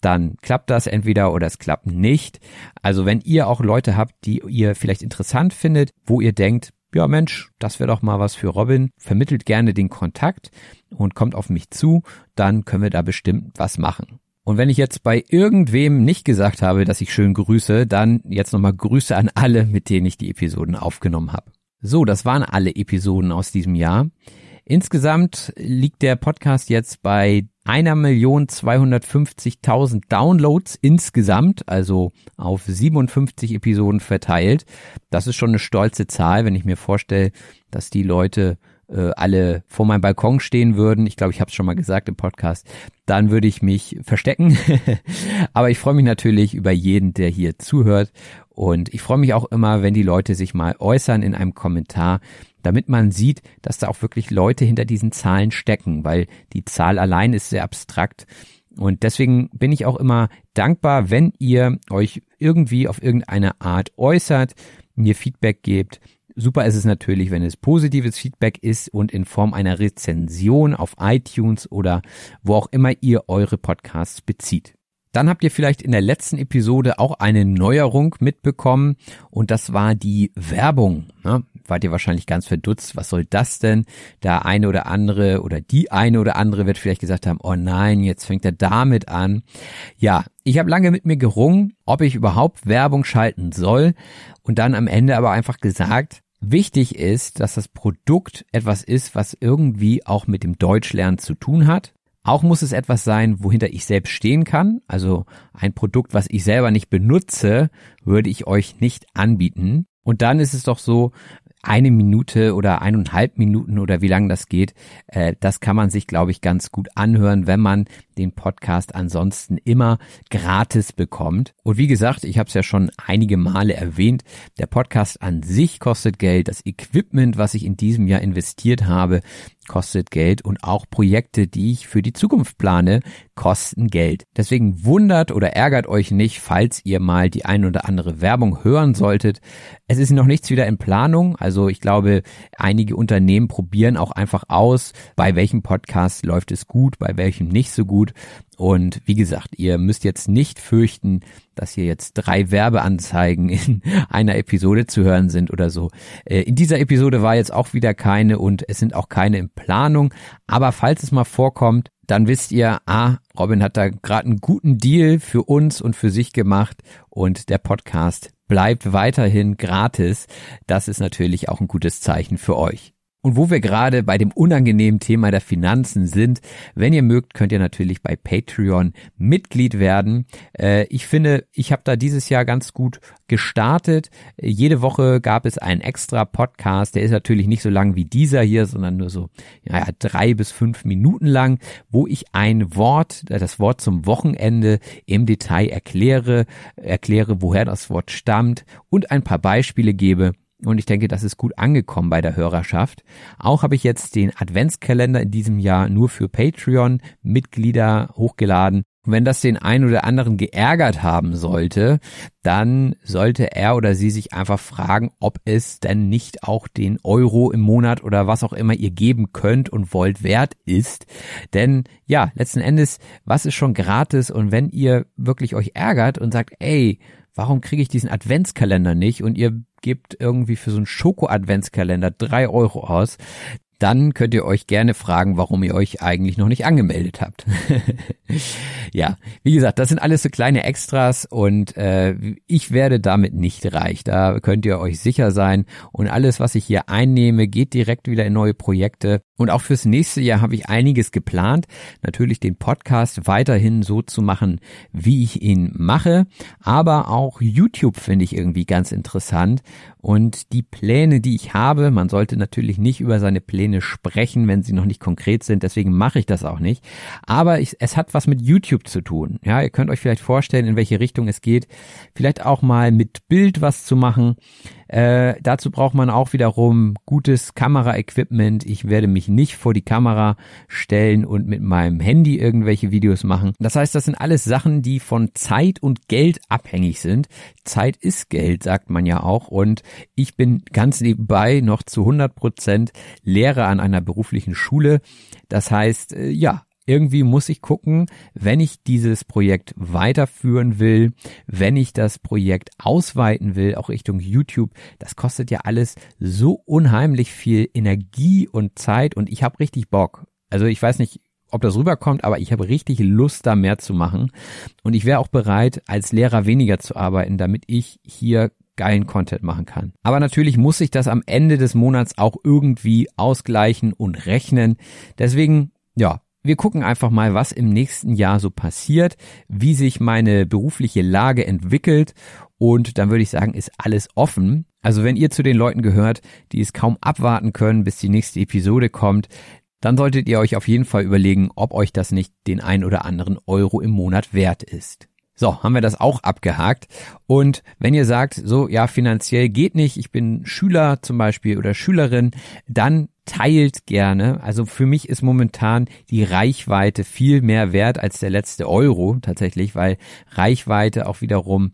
dann klappt das entweder oder es klappt nicht. Also wenn ihr auch Leute habt, die ihr vielleicht interessant findet, wo ihr denkt, ja Mensch, das wäre doch mal was für Robin, vermittelt gerne den Kontakt und kommt auf mich zu, dann können wir da bestimmt was machen. Und wenn ich jetzt bei irgendwem nicht gesagt habe, dass ich schön grüße, dann jetzt nochmal Grüße an alle, mit denen ich die Episoden aufgenommen habe. So, das waren alle Episoden aus diesem Jahr. Insgesamt liegt der Podcast jetzt bei einer Million 250.000 Downloads insgesamt, also auf 57 Episoden verteilt. Das ist schon eine stolze Zahl, wenn ich mir vorstelle, dass die Leute äh, alle vor meinem Balkon stehen würden. Ich glaube, ich habe es schon mal gesagt im Podcast. Dann würde ich mich verstecken. Aber ich freue mich natürlich über jeden, der hier zuhört. Und ich freue mich auch immer, wenn die Leute sich mal äußern in einem Kommentar, damit man sieht, dass da auch wirklich Leute hinter diesen Zahlen stecken, weil die Zahl allein ist sehr abstrakt. Und deswegen bin ich auch immer dankbar, wenn ihr euch irgendwie auf irgendeine Art äußert, mir Feedback gebt. Super ist es natürlich, wenn es positives Feedback ist und in Form einer Rezension auf iTunes oder wo auch immer ihr eure Podcasts bezieht. Dann habt ihr vielleicht in der letzten Episode auch eine Neuerung mitbekommen und das war die Werbung. Ne? Wart ihr wahrscheinlich ganz verdutzt, was soll das denn? Der eine oder andere oder die eine oder andere wird vielleicht gesagt haben, oh nein, jetzt fängt er damit an. Ja, ich habe lange mit mir gerungen, ob ich überhaupt Werbung schalten soll und dann am Ende aber einfach gesagt, Wichtig ist, dass das Produkt etwas ist, was irgendwie auch mit dem Deutschlernen zu tun hat. Auch muss es etwas sein, wohinter ich selbst stehen kann. Also ein Produkt, was ich selber nicht benutze, würde ich euch nicht anbieten. Und dann ist es doch so, eine Minute oder eineinhalb Minuten oder wie lange das geht, äh, das kann man sich, glaube ich, ganz gut anhören, wenn man den Podcast ansonsten immer gratis bekommt. Und wie gesagt, ich habe es ja schon einige Male erwähnt, der Podcast an sich kostet Geld, das Equipment, was ich in diesem Jahr investiert habe, kostet Geld und auch Projekte, die ich für die Zukunft plane, kosten Geld. Deswegen wundert oder ärgert euch nicht, falls ihr mal die ein oder andere Werbung hören solltet. Es ist noch nichts wieder in Planung. Also ich glaube, einige Unternehmen probieren auch einfach aus, bei welchem Podcast läuft es gut, bei welchem nicht so gut. Und wie gesagt, ihr müsst jetzt nicht fürchten, dass hier jetzt drei Werbeanzeigen in einer Episode zu hören sind oder so. Äh, in dieser Episode war jetzt auch wieder keine und es sind auch keine in Planung. Aber falls es mal vorkommt, dann wisst ihr, ah, Robin hat da gerade einen guten Deal für uns und für sich gemacht und der Podcast bleibt weiterhin gratis. Das ist natürlich auch ein gutes Zeichen für euch. Und wo wir gerade bei dem unangenehmen Thema der Finanzen sind, wenn ihr mögt, könnt ihr natürlich bei Patreon Mitglied werden. Äh, ich finde, ich habe da dieses Jahr ganz gut gestartet. Jede Woche gab es einen extra Podcast. Der ist natürlich nicht so lang wie dieser hier, sondern nur so ja, drei bis fünf Minuten lang, wo ich ein Wort, das Wort zum Wochenende im Detail erkläre, erkläre, woher das Wort stammt und ein paar Beispiele gebe und ich denke, das ist gut angekommen bei der Hörerschaft. Auch habe ich jetzt den Adventskalender in diesem Jahr nur für Patreon-Mitglieder hochgeladen. Und wenn das den einen oder anderen geärgert haben sollte, dann sollte er oder sie sich einfach fragen, ob es denn nicht auch den Euro im Monat oder was auch immer ihr geben könnt und wollt wert ist. Denn ja, letzten Endes, was ist schon gratis? Und wenn ihr wirklich euch ärgert und sagt, ey, warum kriege ich diesen Adventskalender nicht? Und ihr gebt irgendwie für so einen Schoko-Adventskalender drei Euro aus, dann könnt ihr euch gerne fragen, warum ihr euch eigentlich noch nicht angemeldet habt. ja, wie gesagt, das sind alles so kleine Extras und äh, ich werde damit nicht reich. Da könnt ihr euch sicher sein. Und alles, was ich hier einnehme, geht direkt wieder in neue Projekte. Und auch fürs nächste Jahr habe ich einiges geplant. Natürlich den Podcast weiterhin so zu machen, wie ich ihn mache. Aber auch YouTube finde ich irgendwie ganz interessant. Und die Pläne, die ich habe, man sollte natürlich nicht über seine Pläne sprechen, wenn sie noch nicht konkret sind. Deswegen mache ich das auch nicht. Aber ich, es hat was mit YouTube zu tun. Ja, ihr könnt euch vielleicht vorstellen, in welche Richtung es geht. Vielleicht auch mal mit Bild was zu machen. Äh, dazu braucht man auch wiederum gutes Kameraequipment. Ich werde mich nicht vor die Kamera stellen und mit meinem Handy irgendwelche Videos machen. Das heißt, das sind alles Sachen, die von Zeit und Geld abhängig sind. Zeit ist Geld, sagt man ja auch. Und ich bin ganz nebenbei noch zu 100 Prozent Lehrer an einer beruflichen Schule. Das heißt, äh, ja, irgendwie muss ich gucken, wenn ich dieses Projekt weiterführen will, wenn ich das Projekt ausweiten will, auch Richtung YouTube, das kostet ja alles so unheimlich viel Energie und Zeit und ich habe richtig Bock. Also ich weiß nicht, ob das rüberkommt, aber ich habe richtig Lust, da mehr zu machen. Und ich wäre auch bereit, als Lehrer weniger zu arbeiten, damit ich hier geilen Content machen kann. Aber natürlich muss ich das am Ende des Monats auch irgendwie ausgleichen und rechnen. Deswegen, ja, wir gucken einfach mal, was im nächsten Jahr so passiert, wie sich meine berufliche Lage entwickelt und dann würde ich sagen, ist alles offen. Also wenn ihr zu den Leuten gehört, die es kaum abwarten können, bis die nächste Episode kommt, dann solltet ihr euch auf jeden Fall überlegen, ob euch das nicht den ein oder anderen Euro im Monat wert ist. So, haben wir das auch abgehakt. Und wenn ihr sagt, so, ja, finanziell geht nicht, ich bin Schüler zum Beispiel oder Schülerin, dann teilt gerne. Also für mich ist momentan die Reichweite viel mehr wert als der letzte Euro tatsächlich, weil Reichweite auch wiederum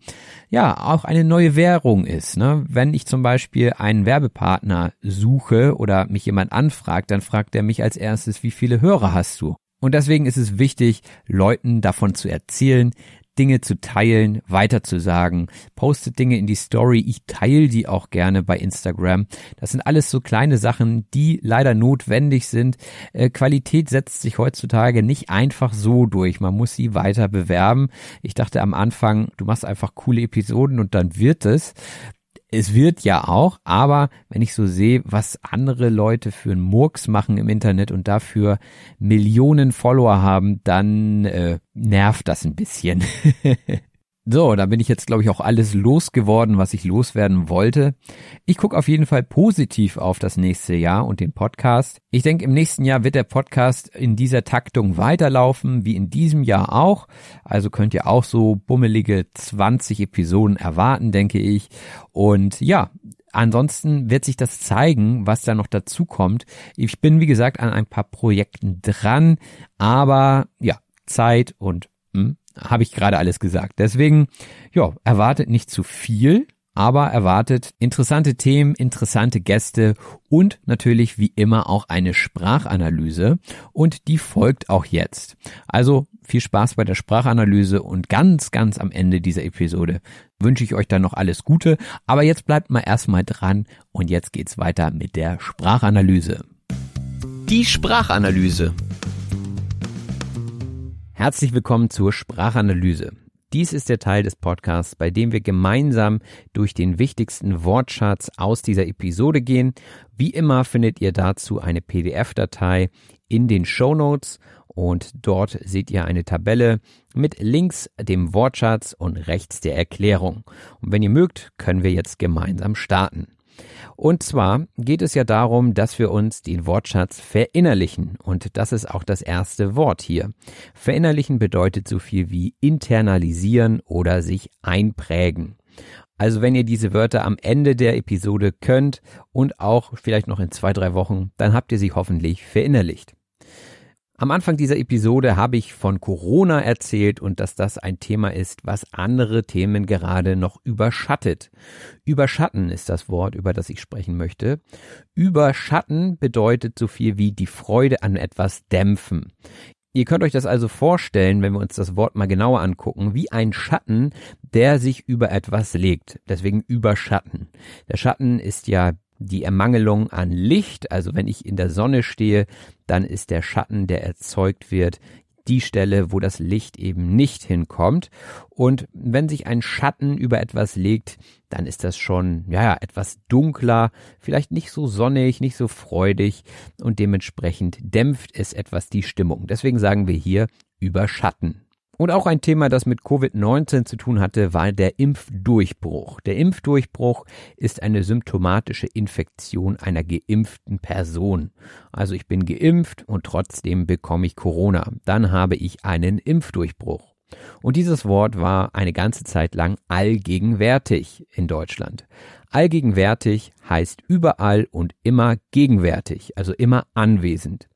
ja auch eine neue Währung ist. Ne? Wenn ich zum Beispiel einen Werbepartner suche oder mich jemand anfragt, dann fragt er mich als erstes, wie viele Hörer hast du? Und deswegen ist es wichtig, Leuten davon zu erzählen, Dinge zu teilen, weiterzusagen. Postet Dinge in die Story. Ich teile die auch gerne bei Instagram. Das sind alles so kleine Sachen, die leider notwendig sind. Äh, Qualität setzt sich heutzutage nicht einfach so durch. Man muss sie weiter bewerben. Ich dachte am Anfang, du machst einfach coole Episoden und dann wird es es wird ja auch, aber wenn ich so sehe, was andere Leute für einen Murks machen im Internet und dafür Millionen Follower haben, dann äh, nervt das ein bisschen. So, da bin ich jetzt, glaube ich, auch alles losgeworden, was ich loswerden wollte. Ich gucke auf jeden Fall positiv auf das nächste Jahr und den Podcast. Ich denke, im nächsten Jahr wird der Podcast in dieser Taktung weiterlaufen, wie in diesem Jahr auch. Also könnt ihr auch so bummelige 20 Episoden erwarten, denke ich. Und ja, ansonsten wird sich das zeigen, was da noch dazu kommt. Ich bin, wie gesagt, an ein paar Projekten dran, aber ja, Zeit und habe ich gerade alles gesagt. Deswegen, ja, erwartet nicht zu viel, aber erwartet interessante Themen, interessante Gäste und natürlich wie immer auch eine Sprachanalyse und die folgt auch jetzt. Also viel Spaß bei der Sprachanalyse und ganz, ganz am Ende dieser Episode wünsche ich euch dann noch alles Gute, aber jetzt bleibt mal erstmal dran und jetzt geht's weiter mit der Sprachanalyse. Die Sprachanalyse. Herzlich willkommen zur Sprachanalyse. Dies ist der Teil des Podcasts, bei dem wir gemeinsam durch den wichtigsten Wortschatz aus dieser Episode gehen. Wie immer findet ihr dazu eine PDF-Datei in den Show Notes und dort seht ihr eine Tabelle mit links dem Wortschatz und rechts der Erklärung. Und wenn ihr mögt, können wir jetzt gemeinsam starten. Und zwar geht es ja darum, dass wir uns den Wortschatz verinnerlichen. Und das ist auch das erste Wort hier. Verinnerlichen bedeutet so viel wie internalisieren oder sich einprägen. Also wenn ihr diese Wörter am Ende der Episode könnt und auch vielleicht noch in zwei, drei Wochen, dann habt ihr sie hoffentlich verinnerlicht. Am Anfang dieser Episode habe ich von Corona erzählt und dass das ein Thema ist, was andere Themen gerade noch überschattet. Überschatten ist das Wort, über das ich sprechen möchte. Überschatten bedeutet so viel wie die Freude an etwas dämpfen. Ihr könnt euch das also vorstellen, wenn wir uns das Wort mal genauer angucken, wie ein Schatten, der sich über etwas legt. Deswegen überschatten. Der Schatten ist ja die Ermangelung an Licht, also wenn ich in der Sonne stehe, dann ist der Schatten, der erzeugt wird, die Stelle, wo das Licht eben nicht hinkommt. Und wenn sich ein Schatten über etwas legt, dann ist das schon, ja, etwas dunkler, vielleicht nicht so sonnig, nicht so freudig und dementsprechend dämpft es etwas die Stimmung. Deswegen sagen wir hier überschatten. Und auch ein Thema, das mit Covid-19 zu tun hatte, war der Impfdurchbruch. Der Impfdurchbruch ist eine symptomatische Infektion einer geimpften Person. Also ich bin geimpft und trotzdem bekomme ich Corona. Dann habe ich einen Impfdurchbruch. Und dieses Wort war eine ganze Zeit lang allgegenwärtig in Deutschland. Allgegenwärtig heißt überall und immer gegenwärtig, also immer anwesend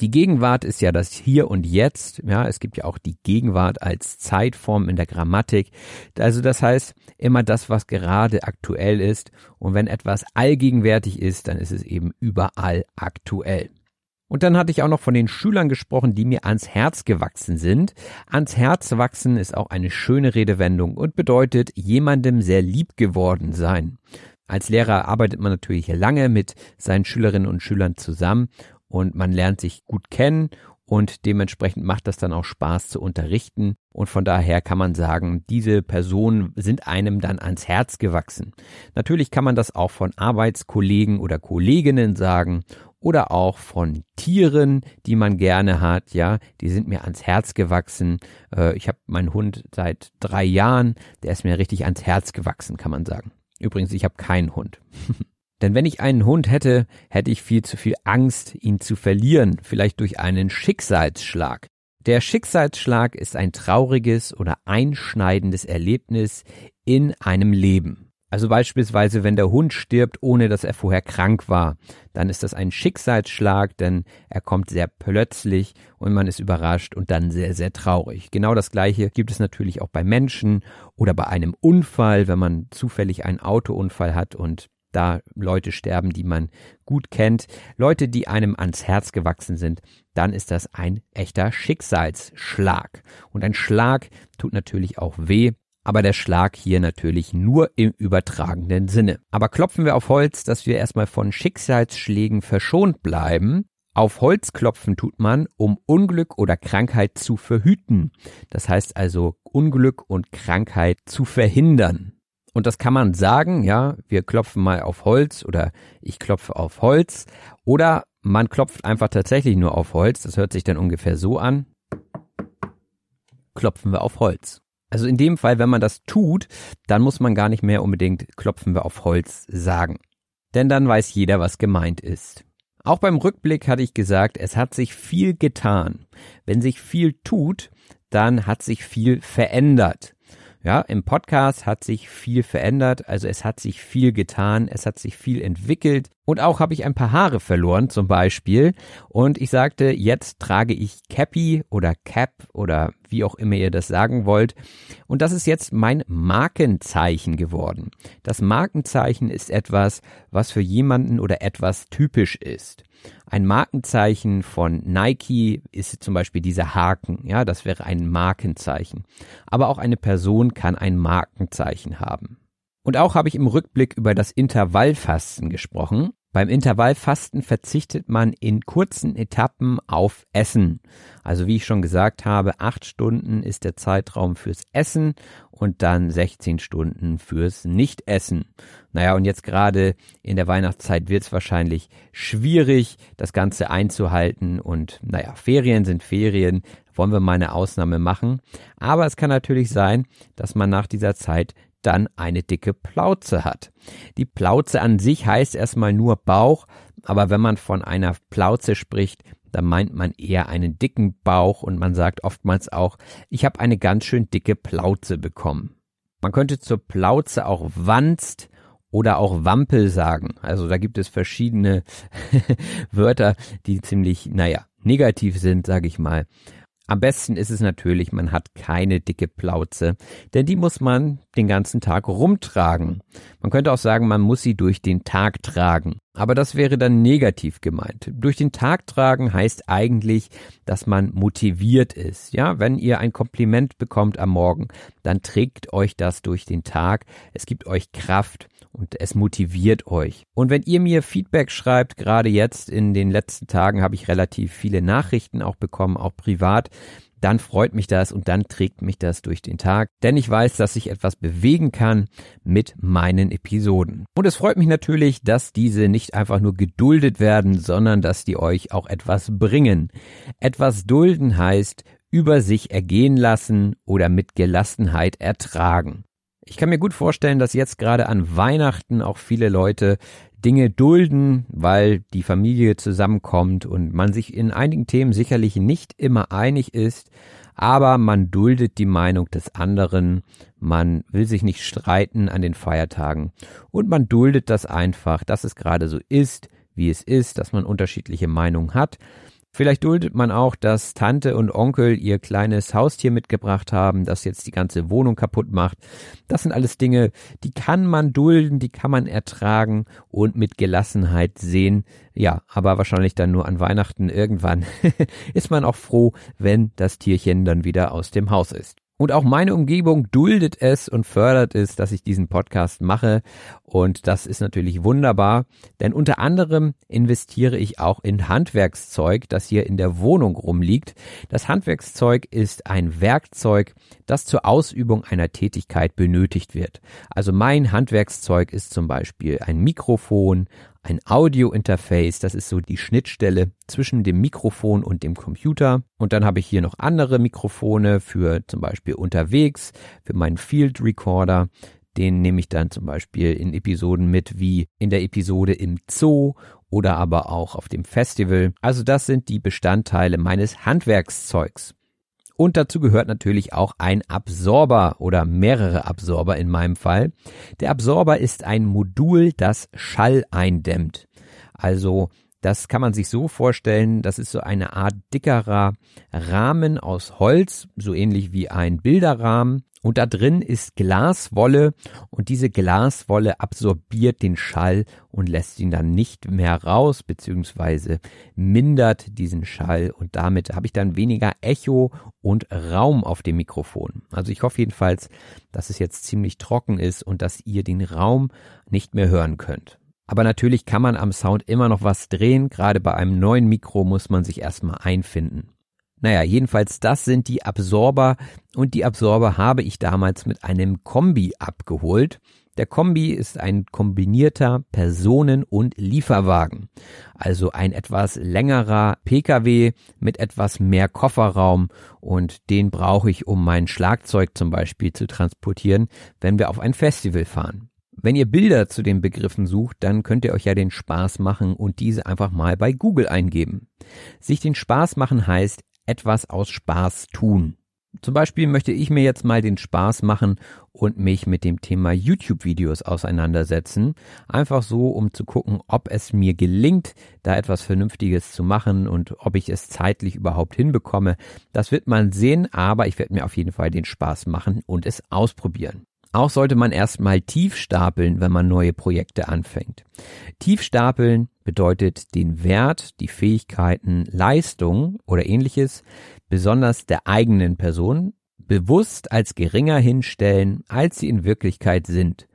die Gegenwart ist ja das Hier und Jetzt. Ja, es gibt ja auch die Gegenwart als Zeitform in der Grammatik. Also das heißt immer das, was gerade aktuell ist. Und wenn etwas allgegenwärtig ist, dann ist es eben überall aktuell. Und dann hatte ich auch noch von den Schülern gesprochen, die mir ans Herz gewachsen sind. Ans Herz wachsen ist auch eine schöne Redewendung und bedeutet jemandem sehr lieb geworden sein. Als Lehrer arbeitet man natürlich lange mit seinen Schülerinnen und Schülern zusammen und man lernt sich gut kennen und dementsprechend macht das dann auch Spaß zu unterrichten und von daher kann man sagen, diese Personen sind einem dann ans Herz gewachsen. Natürlich kann man das auch von Arbeitskollegen oder Kolleginnen sagen oder auch von Tieren, die man gerne hat, ja, die sind mir ans Herz gewachsen. Äh, ich habe meinen Hund seit drei Jahren, der ist mir richtig ans Herz gewachsen, kann man sagen. Übrigens, ich habe keinen Hund. Denn wenn ich einen Hund hätte, hätte ich viel zu viel Angst, ihn zu verlieren, vielleicht durch einen Schicksalsschlag. Der Schicksalsschlag ist ein trauriges oder einschneidendes Erlebnis in einem Leben. Also beispielsweise, wenn der Hund stirbt, ohne dass er vorher krank war, dann ist das ein Schicksalsschlag, denn er kommt sehr plötzlich und man ist überrascht und dann sehr, sehr traurig. Genau das gleiche gibt es natürlich auch bei Menschen oder bei einem Unfall, wenn man zufällig einen Autounfall hat und da Leute sterben, die man gut kennt, Leute, die einem ans Herz gewachsen sind, dann ist das ein echter Schicksalsschlag. Und ein Schlag tut natürlich auch weh, aber der Schlag hier natürlich nur im übertragenen Sinne. Aber klopfen wir auf Holz, dass wir erstmal von Schicksalsschlägen verschont bleiben. Auf Holz klopfen tut man, um Unglück oder Krankheit zu verhüten. Das heißt also Unglück und Krankheit zu verhindern. Und das kann man sagen, ja, wir klopfen mal auf Holz oder ich klopfe auf Holz. Oder man klopft einfach tatsächlich nur auf Holz. Das hört sich dann ungefähr so an. Klopfen wir auf Holz. Also in dem Fall, wenn man das tut, dann muss man gar nicht mehr unbedingt klopfen wir auf Holz sagen. Denn dann weiß jeder, was gemeint ist. Auch beim Rückblick hatte ich gesagt, es hat sich viel getan. Wenn sich viel tut, dann hat sich viel verändert. Ja, im Podcast hat sich viel verändert, also es hat sich viel getan, es hat sich viel entwickelt und auch habe ich ein paar Haare verloren zum Beispiel und ich sagte, jetzt trage ich Cappy oder Cap oder wie auch immer ihr das sagen wollt und das ist jetzt mein Markenzeichen geworden. Das Markenzeichen ist etwas, was für jemanden oder etwas typisch ist. Ein Markenzeichen von Nike ist zum Beispiel dieser Haken. Ja, das wäre ein Markenzeichen. Aber auch eine Person kann ein Markenzeichen haben. Und auch habe ich im Rückblick über das Intervallfasten gesprochen. Beim Intervallfasten verzichtet man in kurzen Etappen auf Essen. Also wie ich schon gesagt habe, acht Stunden ist der Zeitraum fürs Essen und dann 16 Stunden fürs Nichtessen. Naja, und jetzt gerade in der Weihnachtszeit wird es wahrscheinlich schwierig, das Ganze einzuhalten. Und naja, Ferien sind Ferien, wollen wir mal eine Ausnahme machen. Aber es kann natürlich sein, dass man nach dieser Zeit dann eine dicke Plauze hat. Die Plauze an sich heißt erstmal nur Bauch, aber wenn man von einer Plauze spricht, dann meint man eher einen dicken Bauch und man sagt oftmals auch, ich habe eine ganz schön dicke Plauze bekommen. Man könnte zur Plauze auch Wanst oder auch Wampel sagen. Also da gibt es verschiedene Wörter, die ziemlich, naja, negativ sind, sage ich mal. Am besten ist es natürlich, man hat keine dicke Plauze, denn die muss man den ganzen Tag rumtragen. Man könnte auch sagen, man muss sie durch den Tag tragen. Aber das wäre dann negativ gemeint. Durch den Tag tragen heißt eigentlich, dass man motiviert ist. Ja, wenn ihr ein Kompliment bekommt am Morgen, dann trägt euch das durch den Tag. Es gibt euch Kraft und es motiviert euch. Und wenn ihr mir Feedback schreibt, gerade jetzt in den letzten Tagen habe ich relativ viele Nachrichten auch bekommen, auch privat, dann freut mich das und dann trägt mich das durch den Tag, denn ich weiß, dass ich etwas bewegen kann mit meinen Episoden. Und es freut mich natürlich, dass diese nicht einfach nur geduldet werden, sondern dass die euch auch etwas bringen. Etwas dulden heißt über sich ergehen lassen oder mit Gelassenheit ertragen. Ich kann mir gut vorstellen, dass jetzt gerade an Weihnachten auch viele Leute Dinge dulden, weil die Familie zusammenkommt und man sich in einigen Themen sicherlich nicht immer einig ist, aber man duldet die Meinung des anderen, man will sich nicht streiten an den Feiertagen. Und man duldet das einfach, dass es gerade so ist, wie es ist, dass man unterschiedliche Meinungen hat Vielleicht duldet man auch, dass Tante und Onkel ihr kleines Haustier mitgebracht haben, das jetzt die ganze Wohnung kaputt macht. Das sind alles Dinge, die kann man dulden, die kann man ertragen und mit Gelassenheit sehen. Ja, aber wahrscheinlich dann nur an Weihnachten irgendwann ist man auch froh, wenn das Tierchen dann wieder aus dem Haus ist. Und auch meine Umgebung duldet es und fördert es, dass ich diesen Podcast mache. Und das ist natürlich wunderbar, denn unter anderem investiere ich auch in Handwerkszeug, das hier in der Wohnung rumliegt. Das Handwerkszeug ist ein Werkzeug, das zur Ausübung einer Tätigkeit benötigt wird. Also mein Handwerkszeug ist zum Beispiel ein Mikrofon, ein Audio-Interface, das ist so die Schnittstelle zwischen dem Mikrofon und dem Computer. Und dann habe ich hier noch andere Mikrofone für zum Beispiel unterwegs, für meinen Field Recorder. Den nehme ich dann zum Beispiel in Episoden mit, wie in der Episode im Zoo oder aber auch auf dem Festival. Also das sind die Bestandteile meines Handwerkszeugs. Und dazu gehört natürlich auch ein Absorber oder mehrere Absorber in meinem Fall. Der Absorber ist ein Modul, das Schall eindämmt. Also das kann man sich so vorstellen, das ist so eine Art dickerer Rahmen aus Holz, so ähnlich wie ein Bilderrahmen. Und da drin ist Glaswolle und diese Glaswolle absorbiert den Schall und lässt ihn dann nicht mehr raus, beziehungsweise mindert diesen Schall und damit habe ich dann weniger Echo und Raum auf dem Mikrofon. Also ich hoffe jedenfalls, dass es jetzt ziemlich trocken ist und dass ihr den Raum nicht mehr hören könnt. Aber natürlich kann man am Sound immer noch was drehen. Gerade bei einem neuen Mikro muss man sich erstmal einfinden. Naja, jedenfalls das sind die Absorber und die Absorber habe ich damals mit einem Kombi abgeholt. Der Kombi ist ein kombinierter Personen- und Lieferwagen. Also ein etwas längerer Pkw mit etwas mehr Kofferraum und den brauche ich, um mein Schlagzeug zum Beispiel zu transportieren, wenn wir auf ein Festival fahren. Wenn ihr Bilder zu den Begriffen sucht, dann könnt ihr euch ja den Spaß machen und diese einfach mal bei Google eingeben. Sich den Spaß machen heißt etwas aus Spaß tun. Zum Beispiel möchte ich mir jetzt mal den Spaß machen und mich mit dem Thema YouTube-Videos auseinandersetzen. Einfach so, um zu gucken, ob es mir gelingt, da etwas Vernünftiges zu machen und ob ich es zeitlich überhaupt hinbekomme. Das wird man sehen, aber ich werde mir auf jeden Fall den Spaß machen und es ausprobieren. Auch sollte man erstmal tief stapeln, wenn man neue Projekte anfängt. Tief stapeln bedeutet den Wert, die Fähigkeiten, Leistung oder ähnliches, besonders der eigenen Person, bewusst als geringer hinstellen, als sie in Wirklichkeit sind.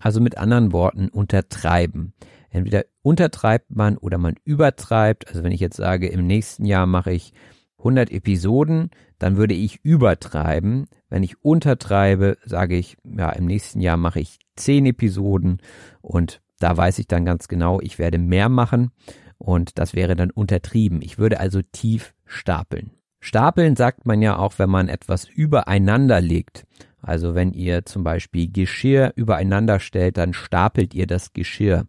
Also mit anderen Worten untertreiben. Entweder untertreibt man oder man übertreibt. Also wenn ich jetzt sage, im nächsten Jahr mache ich 100 Episoden, dann würde ich übertreiben. Wenn ich untertreibe, sage ich, ja, im nächsten Jahr mache ich 10 Episoden und da weiß ich dann ganz genau, ich werde mehr machen und das wäre dann untertrieben. Ich würde also tief stapeln. Stapeln sagt man ja auch, wenn man etwas übereinander legt. Also wenn ihr zum Beispiel Geschirr übereinander stellt, dann stapelt ihr das Geschirr.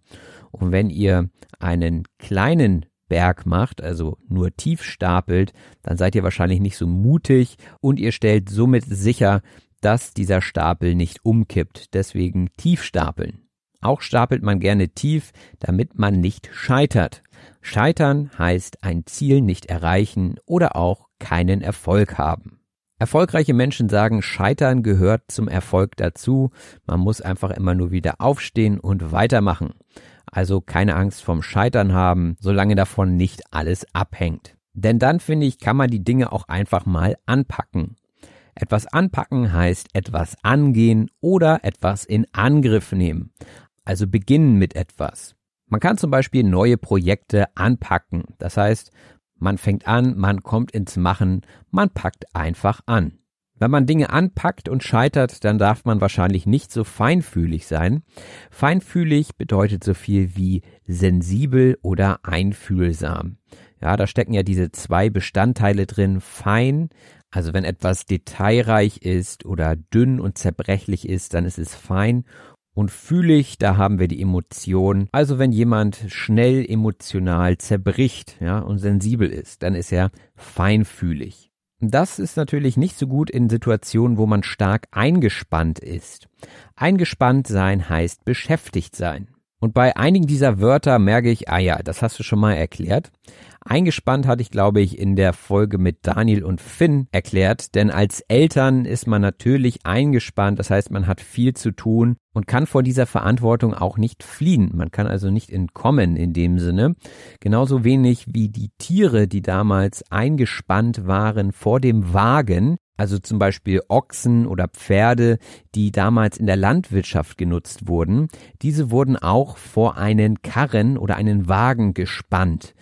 Und wenn ihr einen kleinen Berg macht, also nur tief stapelt, dann seid ihr wahrscheinlich nicht so mutig und ihr stellt somit sicher, dass dieser Stapel nicht umkippt. Deswegen tief stapeln. Auch stapelt man gerne tief, damit man nicht scheitert. Scheitern heißt ein Ziel nicht erreichen oder auch keinen Erfolg haben. Erfolgreiche Menschen sagen, Scheitern gehört zum Erfolg dazu. Man muss einfach immer nur wieder aufstehen und weitermachen. Also keine Angst vom Scheitern haben, solange davon nicht alles abhängt. Denn dann finde ich, kann man die Dinge auch einfach mal anpacken. Etwas anpacken heißt etwas angehen oder etwas in Angriff nehmen. Also beginnen mit etwas. Man kann zum Beispiel neue Projekte anpacken. Das heißt, man fängt an, man kommt ins Machen, man packt einfach an. Wenn man Dinge anpackt und scheitert, dann darf man wahrscheinlich nicht so feinfühlig sein. Feinfühlig bedeutet so viel wie sensibel oder einfühlsam. Ja, da stecken ja diese zwei Bestandteile drin. Fein, also wenn etwas detailreich ist oder dünn und zerbrechlich ist, dann ist es fein. Und fühlig, da haben wir die Emotion. Also wenn jemand schnell emotional zerbricht, ja, und sensibel ist, dann ist er feinfühlig. Das ist natürlich nicht so gut in Situationen, wo man stark eingespannt ist. Eingespannt sein heißt beschäftigt sein. Und bei einigen dieser Wörter merke ich, ah ja, das hast du schon mal erklärt. Eingespannt hatte ich, glaube ich, in der Folge mit Daniel und Finn erklärt, denn als Eltern ist man natürlich eingespannt, das heißt, man hat viel zu tun und kann vor dieser Verantwortung auch nicht fliehen. Man kann also nicht entkommen in dem Sinne. Genauso wenig wie die Tiere, die damals eingespannt waren vor dem Wagen, also zum Beispiel Ochsen oder Pferde, die damals in der Landwirtschaft genutzt wurden, diese wurden auch vor einen Karren oder einen Wagen gespannt.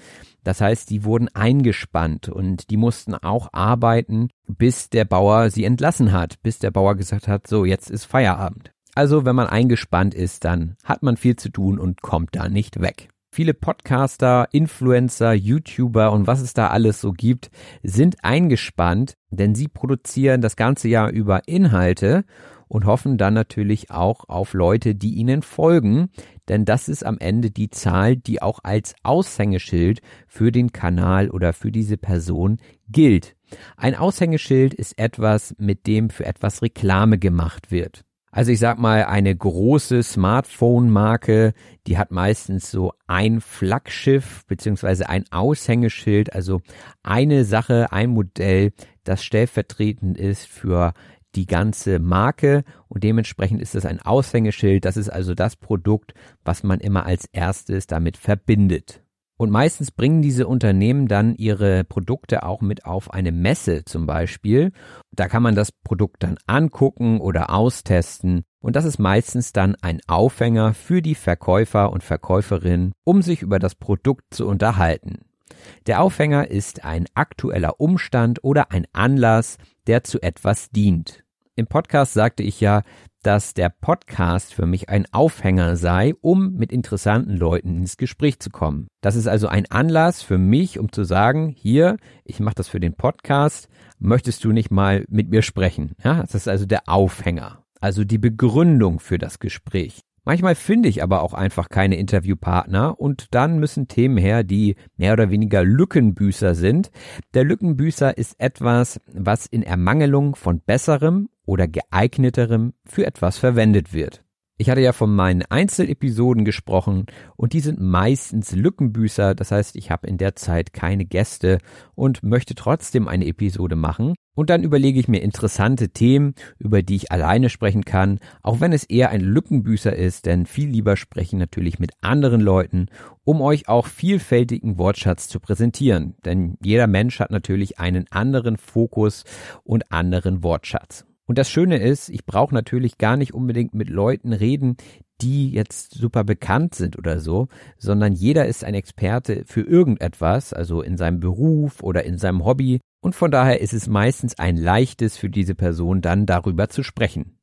Das heißt, die wurden eingespannt und die mussten auch arbeiten, bis der Bauer sie entlassen hat, bis der Bauer gesagt hat, so, jetzt ist Feierabend. Also, wenn man eingespannt ist, dann hat man viel zu tun und kommt da nicht weg. Viele Podcaster, Influencer, YouTuber und was es da alles so gibt, sind eingespannt, denn sie produzieren das ganze Jahr über Inhalte und hoffen dann natürlich auch auf Leute, die ihnen folgen, denn das ist am Ende die Zahl, die auch als Aushängeschild für den Kanal oder für diese Person gilt. Ein Aushängeschild ist etwas, mit dem für etwas Reklame gemacht wird. Also ich sag mal, eine große Smartphone-Marke, die hat meistens so ein Flaggschiff beziehungsweise ein Aushängeschild, also eine Sache, ein Modell, das stellvertretend ist für die ganze Marke und dementsprechend ist es ein Aushängeschild. Das ist also das Produkt, was man immer als erstes damit verbindet. Und meistens bringen diese Unternehmen dann ihre Produkte auch mit auf eine Messe zum Beispiel. Da kann man das Produkt dann angucken oder austesten. Und das ist meistens dann ein Aufhänger für die Verkäufer und Verkäuferinnen, um sich über das Produkt zu unterhalten. Der Aufhänger ist ein aktueller Umstand oder ein Anlass, der zu etwas dient. Im Podcast sagte ich ja, dass der Podcast für mich ein Aufhänger sei, um mit interessanten Leuten ins Gespräch zu kommen. Das ist also ein Anlass für mich, um zu sagen, hier, ich mache das für den Podcast, möchtest du nicht mal mit mir sprechen? Ja, das ist also der Aufhänger, also die Begründung für das Gespräch. Manchmal finde ich aber auch einfach keine Interviewpartner und dann müssen Themen her, die mehr oder weniger Lückenbüßer sind. Der Lückenbüßer ist etwas, was in Ermangelung von besserem oder geeigneterem für etwas verwendet wird. Ich hatte ja von meinen Einzelepisoden gesprochen und die sind meistens Lückenbüßer, das heißt, ich habe in der Zeit keine Gäste und möchte trotzdem eine Episode machen und dann überlege ich mir interessante Themen, über die ich alleine sprechen kann, auch wenn es eher ein Lückenbüßer ist, denn viel lieber sprechen natürlich mit anderen Leuten, um euch auch vielfältigen Wortschatz zu präsentieren, denn jeder Mensch hat natürlich einen anderen Fokus und anderen Wortschatz. Und das Schöne ist, ich brauche natürlich gar nicht unbedingt mit Leuten reden, die jetzt super bekannt sind oder so, sondern jeder ist ein Experte für irgendetwas, also in seinem Beruf oder in seinem Hobby. Und von daher ist es meistens ein leichtes für diese Person dann darüber zu sprechen.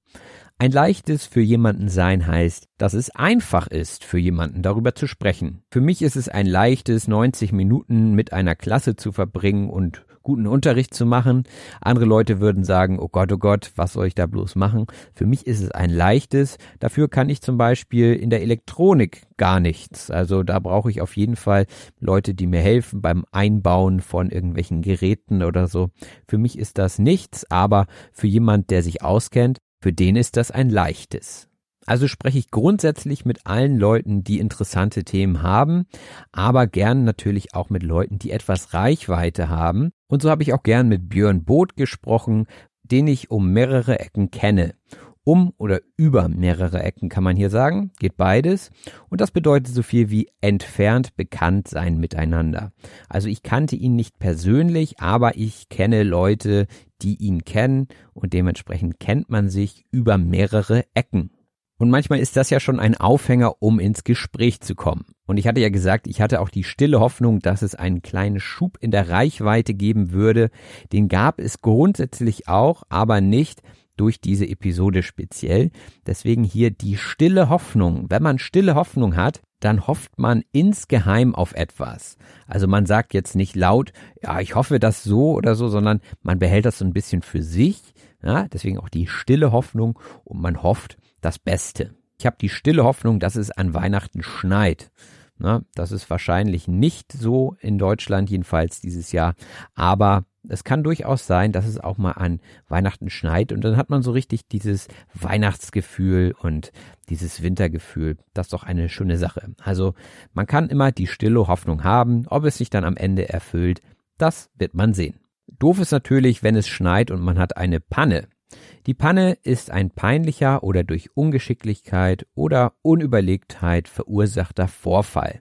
Ein leichtes für jemanden sein heißt, dass es einfach ist, für jemanden darüber zu sprechen. Für mich ist es ein leichtes, 90 Minuten mit einer Klasse zu verbringen und guten Unterricht zu machen. Andere Leute würden sagen, oh Gott, oh Gott, was soll ich da bloß machen? Für mich ist es ein leichtes. Dafür kann ich zum Beispiel in der Elektronik gar nichts. Also da brauche ich auf jeden Fall Leute, die mir helfen beim Einbauen von irgendwelchen Geräten oder so. Für mich ist das nichts, aber für jemand, der sich auskennt, für den ist das ein leichtes. Also spreche ich grundsätzlich mit allen Leuten, die interessante Themen haben, aber gern natürlich auch mit Leuten, die etwas Reichweite haben. Und so habe ich auch gern mit Björn Boot gesprochen, den ich um mehrere Ecken kenne. Um oder über mehrere Ecken kann man hier sagen, geht beides. Und das bedeutet so viel wie entfernt bekannt sein miteinander. Also ich kannte ihn nicht persönlich, aber ich kenne Leute, die ihn kennen und dementsprechend kennt man sich über mehrere Ecken. Und manchmal ist das ja schon ein Aufhänger, um ins Gespräch zu kommen. Und ich hatte ja gesagt, ich hatte auch die stille Hoffnung, dass es einen kleinen Schub in der Reichweite geben würde. Den gab es grundsätzlich auch, aber nicht durch diese Episode speziell. Deswegen hier die stille Hoffnung. Wenn man stille Hoffnung hat, dann hofft man insgeheim auf etwas. Also man sagt jetzt nicht laut, ja, ich hoffe das so oder so, sondern man behält das so ein bisschen für sich. Ja, deswegen auch die stille Hoffnung und man hofft, das Beste. Ich habe die stille Hoffnung, dass es an Weihnachten schneit. Na, das ist wahrscheinlich nicht so in Deutschland jedenfalls dieses Jahr, aber es kann durchaus sein, dass es auch mal an Weihnachten schneit und dann hat man so richtig dieses Weihnachtsgefühl und dieses Wintergefühl. Das ist doch eine schöne Sache. Also man kann immer die stille Hoffnung haben, ob es sich dann am Ende erfüllt, das wird man sehen. Doof ist natürlich, wenn es schneit und man hat eine Panne. Die Panne ist ein peinlicher oder durch Ungeschicklichkeit oder Unüberlegtheit verursachter Vorfall.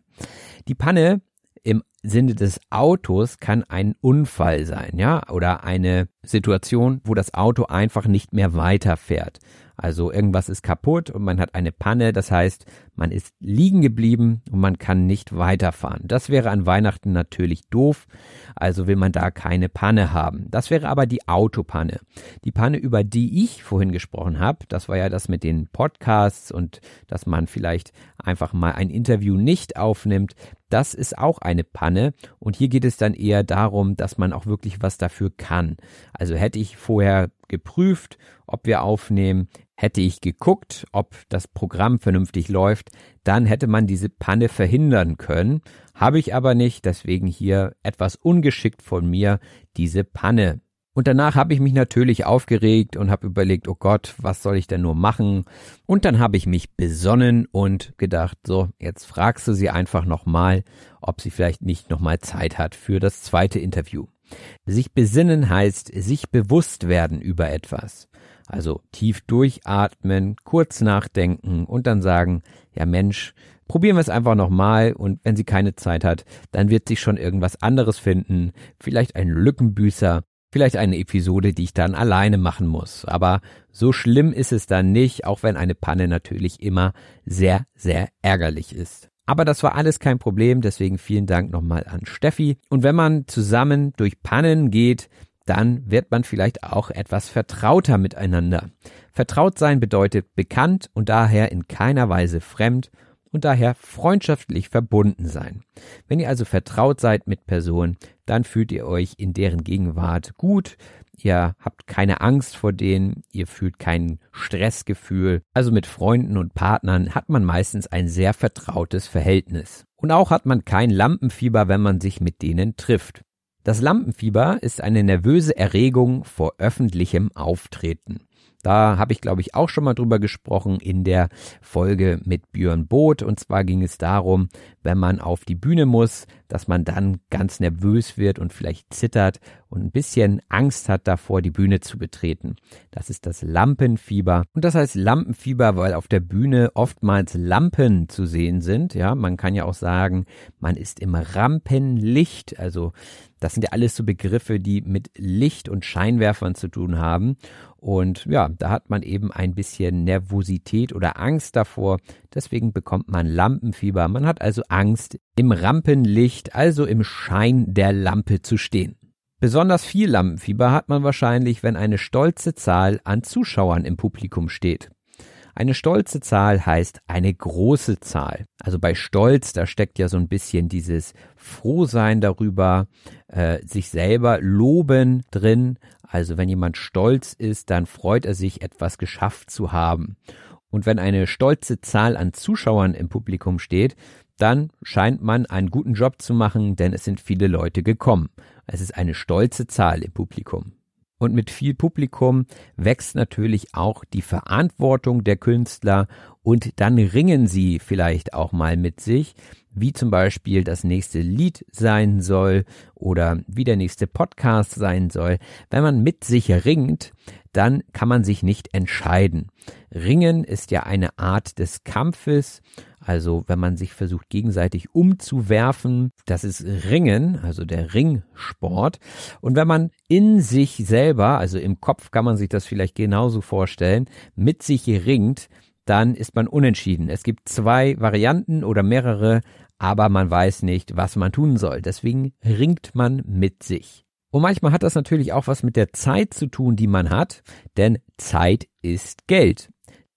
Die Panne im Sinne des Autos kann ein Unfall sein, ja, oder eine Situation, wo das Auto einfach nicht mehr weiterfährt. Also irgendwas ist kaputt und man hat eine Panne, das heißt, man ist liegen geblieben und man kann nicht weiterfahren. Das wäre an Weihnachten natürlich doof, also will man da keine Panne haben. Das wäre aber die Autopanne. Die Panne, über die ich vorhin gesprochen habe, das war ja das mit den Podcasts und dass man vielleicht einfach mal ein Interview nicht aufnimmt, das ist auch eine Panne und hier geht es dann eher darum, dass man auch wirklich was dafür kann. Also hätte ich vorher geprüft, ob wir aufnehmen, hätte ich geguckt, ob das Programm vernünftig läuft, dann hätte man diese Panne verhindern können. Habe ich aber nicht, deswegen hier etwas ungeschickt von mir diese Panne. Und danach habe ich mich natürlich aufgeregt und habe überlegt, oh Gott, was soll ich denn nur machen? Und dann habe ich mich besonnen und gedacht, so, jetzt fragst du sie einfach nochmal, ob sie vielleicht nicht nochmal Zeit hat für das zweite Interview. Sich besinnen heißt sich bewusst werden über etwas. Also tief durchatmen, kurz nachdenken und dann sagen, ja Mensch, probieren wir es einfach nochmal und wenn sie keine Zeit hat, dann wird sich schon irgendwas anderes finden, vielleicht ein Lückenbüßer, vielleicht eine Episode, die ich dann alleine machen muss. Aber so schlimm ist es dann nicht, auch wenn eine Panne natürlich immer sehr, sehr ärgerlich ist. Aber das war alles kein Problem, deswegen vielen Dank nochmal an Steffi. Und wenn man zusammen durch Pannen geht, dann wird man vielleicht auch etwas vertrauter miteinander. Vertraut sein bedeutet bekannt und daher in keiner Weise fremd und daher freundschaftlich verbunden sein. Wenn ihr also vertraut seid mit Personen, dann fühlt ihr euch in deren Gegenwart gut, ihr habt keine Angst vor denen, ihr fühlt kein Stressgefühl. Also mit Freunden und Partnern hat man meistens ein sehr vertrautes Verhältnis. Und auch hat man kein Lampenfieber, wenn man sich mit denen trifft. Das Lampenfieber ist eine nervöse Erregung vor öffentlichem Auftreten. Da habe ich, glaube ich, auch schon mal drüber gesprochen in der Folge mit Björn Boot. Und zwar ging es darum, wenn man auf die Bühne muss, dass man dann ganz nervös wird und vielleicht zittert und ein bisschen Angst hat davor, die Bühne zu betreten. Das ist das Lampenfieber. Und das heißt Lampenfieber, weil auf der Bühne oftmals Lampen zu sehen sind. Ja, man kann ja auch sagen, man ist im Rampenlicht. Also das sind ja alles so Begriffe, die mit Licht und Scheinwerfern zu tun haben. Und ja, da hat man eben ein bisschen Nervosität oder Angst davor. Deswegen bekommt man Lampenfieber. Man hat also Angst, im Rampenlicht, also im Schein der Lampe zu stehen. Besonders viel Lampenfieber hat man wahrscheinlich, wenn eine stolze Zahl an Zuschauern im Publikum steht. Eine stolze Zahl heißt eine große Zahl. Also bei Stolz, da steckt ja so ein bisschen dieses Frohsein darüber, äh, sich selber loben drin. Also wenn jemand stolz ist, dann freut er sich, etwas geschafft zu haben. Und wenn eine stolze Zahl an Zuschauern im Publikum steht, dann scheint man einen guten Job zu machen, denn es sind viele Leute gekommen. Es ist eine stolze Zahl im Publikum. Und mit viel Publikum wächst natürlich auch die Verantwortung der Künstler und dann ringen sie vielleicht auch mal mit sich, wie zum Beispiel das nächste Lied sein soll oder wie der nächste Podcast sein soll. Wenn man mit sich ringt, dann kann man sich nicht entscheiden. Ringen ist ja eine Art des Kampfes, also wenn man sich versucht gegenseitig umzuwerfen, das ist Ringen, also der Ringsport. Und wenn man in sich selber, also im Kopf kann man sich das vielleicht genauso vorstellen, mit sich ringt, dann ist man unentschieden. Es gibt zwei Varianten oder mehrere, aber man weiß nicht, was man tun soll. Deswegen ringt man mit sich. Und manchmal hat das natürlich auch was mit der Zeit zu tun, die man hat, denn Zeit ist Geld.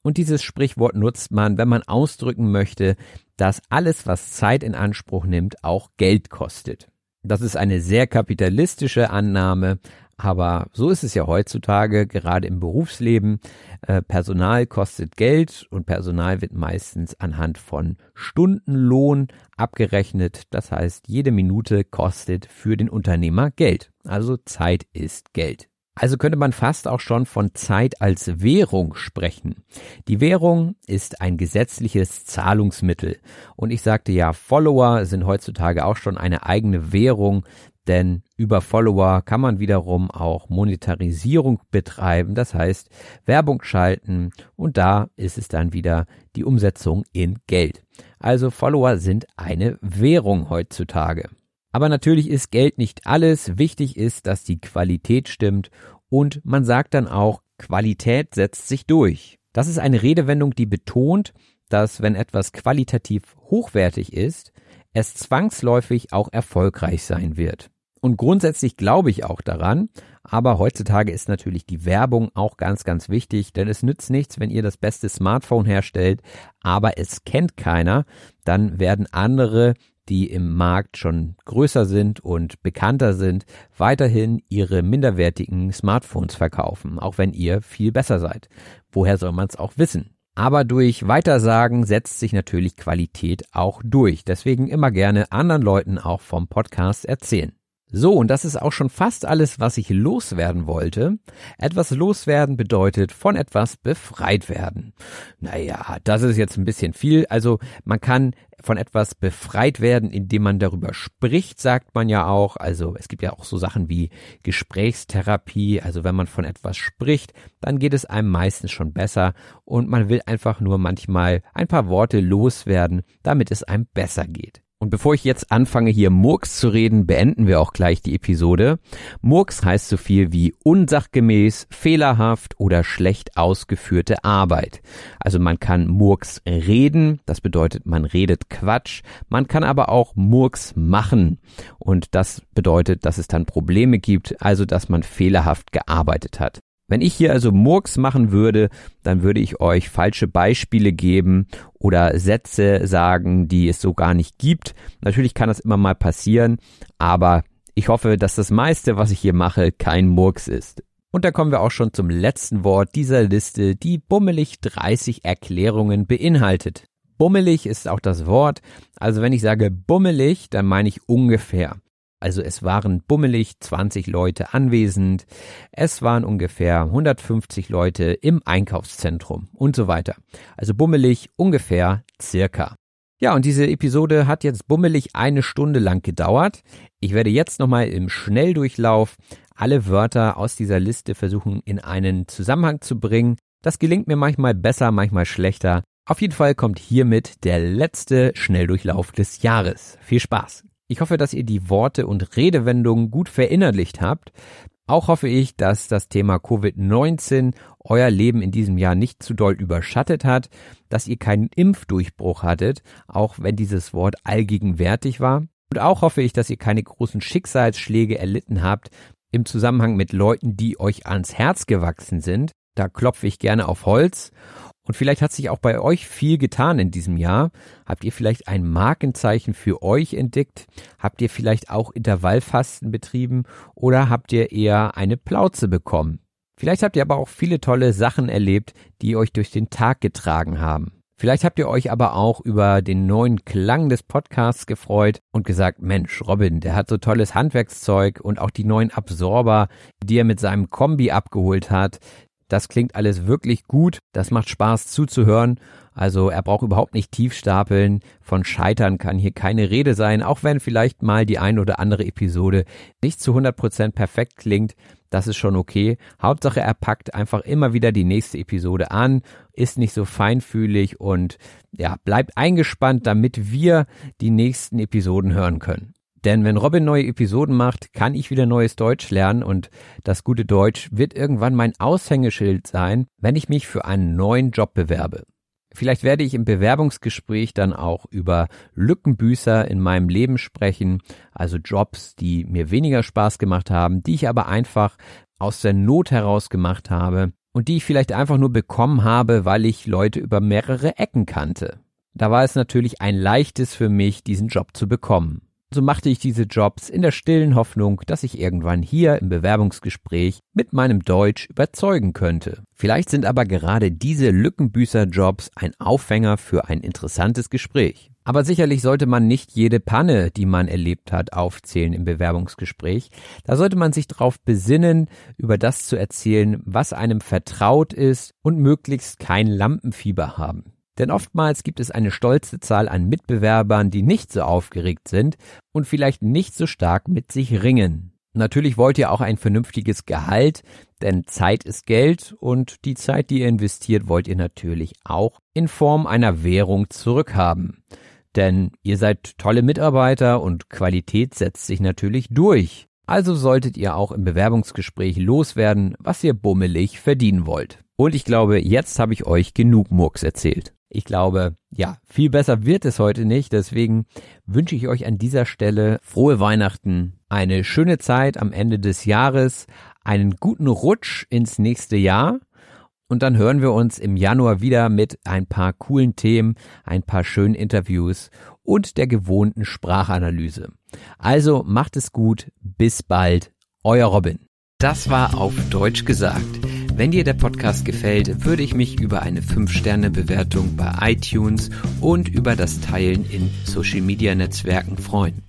Und dieses Sprichwort nutzt man, wenn man ausdrücken möchte, dass alles, was Zeit in Anspruch nimmt, auch Geld kostet. Das ist eine sehr kapitalistische Annahme, aber so ist es ja heutzutage, gerade im Berufsleben. Äh, Personal kostet Geld und Personal wird meistens anhand von Stundenlohn abgerechnet. Das heißt, jede Minute kostet für den Unternehmer Geld. Also Zeit ist Geld. Also könnte man fast auch schon von Zeit als Währung sprechen. Die Währung ist ein gesetzliches Zahlungsmittel. Und ich sagte ja, Follower sind heutzutage auch schon eine eigene Währung, denn über Follower kann man wiederum auch Monetarisierung betreiben, das heißt Werbung schalten und da ist es dann wieder die Umsetzung in Geld. Also Follower sind eine Währung heutzutage. Aber natürlich ist Geld nicht alles. Wichtig ist, dass die Qualität stimmt und man sagt dann auch, Qualität setzt sich durch. Das ist eine Redewendung, die betont, dass wenn etwas qualitativ hochwertig ist, es zwangsläufig auch erfolgreich sein wird. Und grundsätzlich glaube ich auch daran, aber heutzutage ist natürlich die Werbung auch ganz, ganz wichtig, denn es nützt nichts, wenn ihr das beste Smartphone herstellt, aber es kennt keiner, dann werden andere die im Markt schon größer sind und bekannter sind, weiterhin ihre minderwertigen Smartphones verkaufen, auch wenn ihr viel besser seid. Woher soll man es auch wissen? Aber durch Weitersagen setzt sich natürlich Qualität auch durch. Deswegen immer gerne anderen Leuten auch vom Podcast erzählen. So, und das ist auch schon fast alles, was ich loswerden wollte. Etwas loswerden bedeutet von etwas befreit werden. Naja, das ist jetzt ein bisschen viel. Also man kann von etwas befreit werden, indem man darüber spricht, sagt man ja auch. Also es gibt ja auch so Sachen wie Gesprächstherapie. Also wenn man von etwas spricht, dann geht es einem meistens schon besser und man will einfach nur manchmal ein paar Worte loswerden, damit es einem besser geht. Und bevor ich jetzt anfange, hier Murks zu reden, beenden wir auch gleich die Episode. Murks heißt so viel wie unsachgemäß, fehlerhaft oder schlecht ausgeführte Arbeit. Also man kann Murks reden, das bedeutet, man redet Quatsch. Man kann aber auch Murks machen. Und das bedeutet, dass es dann Probleme gibt, also dass man fehlerhaft gearbeitet hat. Wenn ich hier also Murks machen würde, dann würde ich euch falsche Beispiele geben oder Sätze sagen, die es so gar nicht gibt. Natürlich kann das immer mal passieren, aber ich hoffe, dass das meiste, was ich hier mache, kein Murks ist. Und da kommen wir auch schon zum letzten Wort dieser Liste, die bummelig 30 Erklärungen beinhaltet. Bummelig ist auch das Wort. Also wenn ich sage bummelig, dann meine ich ungefähr. Also es waren bummelig 20 Leute anwesend, es waren ungefähr 150 Leute im Einkaufszentrum und so weiter. Also bummelig ungefähr circa. Ja, und diese Episode hat jetzt bummelig eine Stunde lang gedauert. Ich werde jetzt nochmal im Schnelldurchlauf alle Wörter aus dieser Liste versuchen in einen Zusammenhang zu bringen. Das gelingt mir manchmal besser, manchmal schlechter. Auf jeden Fall kommt hiermit der letzte Schnelldurchlauf des Jahres. Viel Spaß! Ich hoffe, dass ihr die Worte und Redewendungen gut verinnerlicht habt. Auch hoffe ich, dass das Thema Covid-19 euer Leben in diesem Jahr nicht zu doll überschattet hat, dass ihr keinen Impfdurchbruch hattet, auch wenn dieses Wort allgegenwärtig war. Und auch hoffe ich, dass ihr keine großen Schicksalsschläge erlitten habt im Zusammenhang mit Leuten, die euch ans Herz gewachsen sind. Da klopfe ich gerne auf Holz. Und vielleicht hat sich auch bei euch viel getan in diesem Jahr. Habt ihr vielleicht ein Markenzeichen für euch entdeckt? Habt ihr vielleicht auch Intervallfasten betrieben? Oder habt ihr eher eine Plauze bekommen? Vielleicht habt ihr aber auch viele tolle Sachen erlebt, die euch durch den Tag getragen haben. Vielleicht habt ihr euch aber auch über den neuen Klang des Podcasts gefreut und gesagt, Mensch, Robin, der hat so tolles Handwerkszeug und auch die neuen Absorber, die er mit seinem Kombi abgeholt hat, das klingt alles wirklich gut. Das macht Spaß zuzuhören. Also er braucht überhaupt nicht tief stapeln. Von Scheitern kann hier keine Rede sein, auch wenn vielleicht mal die ein oder andere Episode nicht zu 100 Prozent perfekt klingt. Das ist schon okay. Hauptsache er packt einfach immer wieder die nächste Episode an, ist nicht so feinfühlig und ja, bleibt eingespannt, damit wir die nächsten Episoden hören können. Denn wenn Robin neue Episoden macht, kann ich wieder neues Deutsch lernen und das gute Deutsch wird irgendwann mein Aushängeschild sein, wenn ich mich für einen neuen Job bewerbe. Vielleicht werde ich im Bewerbungsgespräch dann auch über Lückenbüßer in meinem Leben sprechen, also Jobs, die mir weniger Spaß gemacht haben, die ich aber einfach aus der Not heraus gemacht habe und die ich vielleicht einfach nur bekommen habe, weil ich Leute über mehrere Ecken kannte. Da war es natürlich ein leichtes für mich, diesen Job zu bekommen. So machte ich diese Jobs in der stillen Hoffnung, dass ich irgendwann hier im Bewerbungsgespräch mit meinem Deutsch überzeugen könnte. Vielleicht sind aber gerade diese Lückenbüßer-Jobs ein Aufhänger für ein interessantes Gespräch. Aber sicherlich sollte man nicht jede Panne, die man erlebt hat, aufzählen im Bewerbungsgespräch. Da sollte man sich darauf besinnen, über das zu erzählen, was einem vertraut ist und möglichst kein Lampenfieber haben. Denn oftmals gibt es eine stolze Zahl an Mitbewerbern, die nicht so aufgeregt sind und vielleicht nicht so stark mit sich ringen. Natürlich wollt ihr auch ein vernünftiges Gehalt, denn Zeit ist Geld und die Zeit, die ihr investiert, wollt ihr natürlich auch in Form einer Währung zurückhaben. Denn ihr seid tolle Mitarbeiter und Qualität setzt sich natürlich durch. Also solltet ihr auch im Bewerbungsgespräch loswerden, was ihr bummelig verdienen wollt. Und ich glaube, jetzt habe ich euch genug Murks erzählt. Ich glaube, ja, viel besser wird es heute nicht. Deswegen wünsche ich euch an dieser Stelle frohe Weihnachten, eine schöne Zeit am Ende des Jahres, einen guten Rutsch ins nächste Jahr. Und dann hören wir uns im Januar wieder mit ein paar coolen Themen, ein paar schönen Interviews und der gewohnten Sprachanalyse. Also macht es gut, bis bald, euer Robin. Das war auf Deutsch gesagt. Wenn dir der Podcast gefällt, würde ich mich über eine 5-Sterne-Bewertung bei iTunes und über das Teilen in Social-Media-Netzwerken freuen.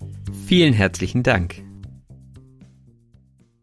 Vielen herzlichen Dank.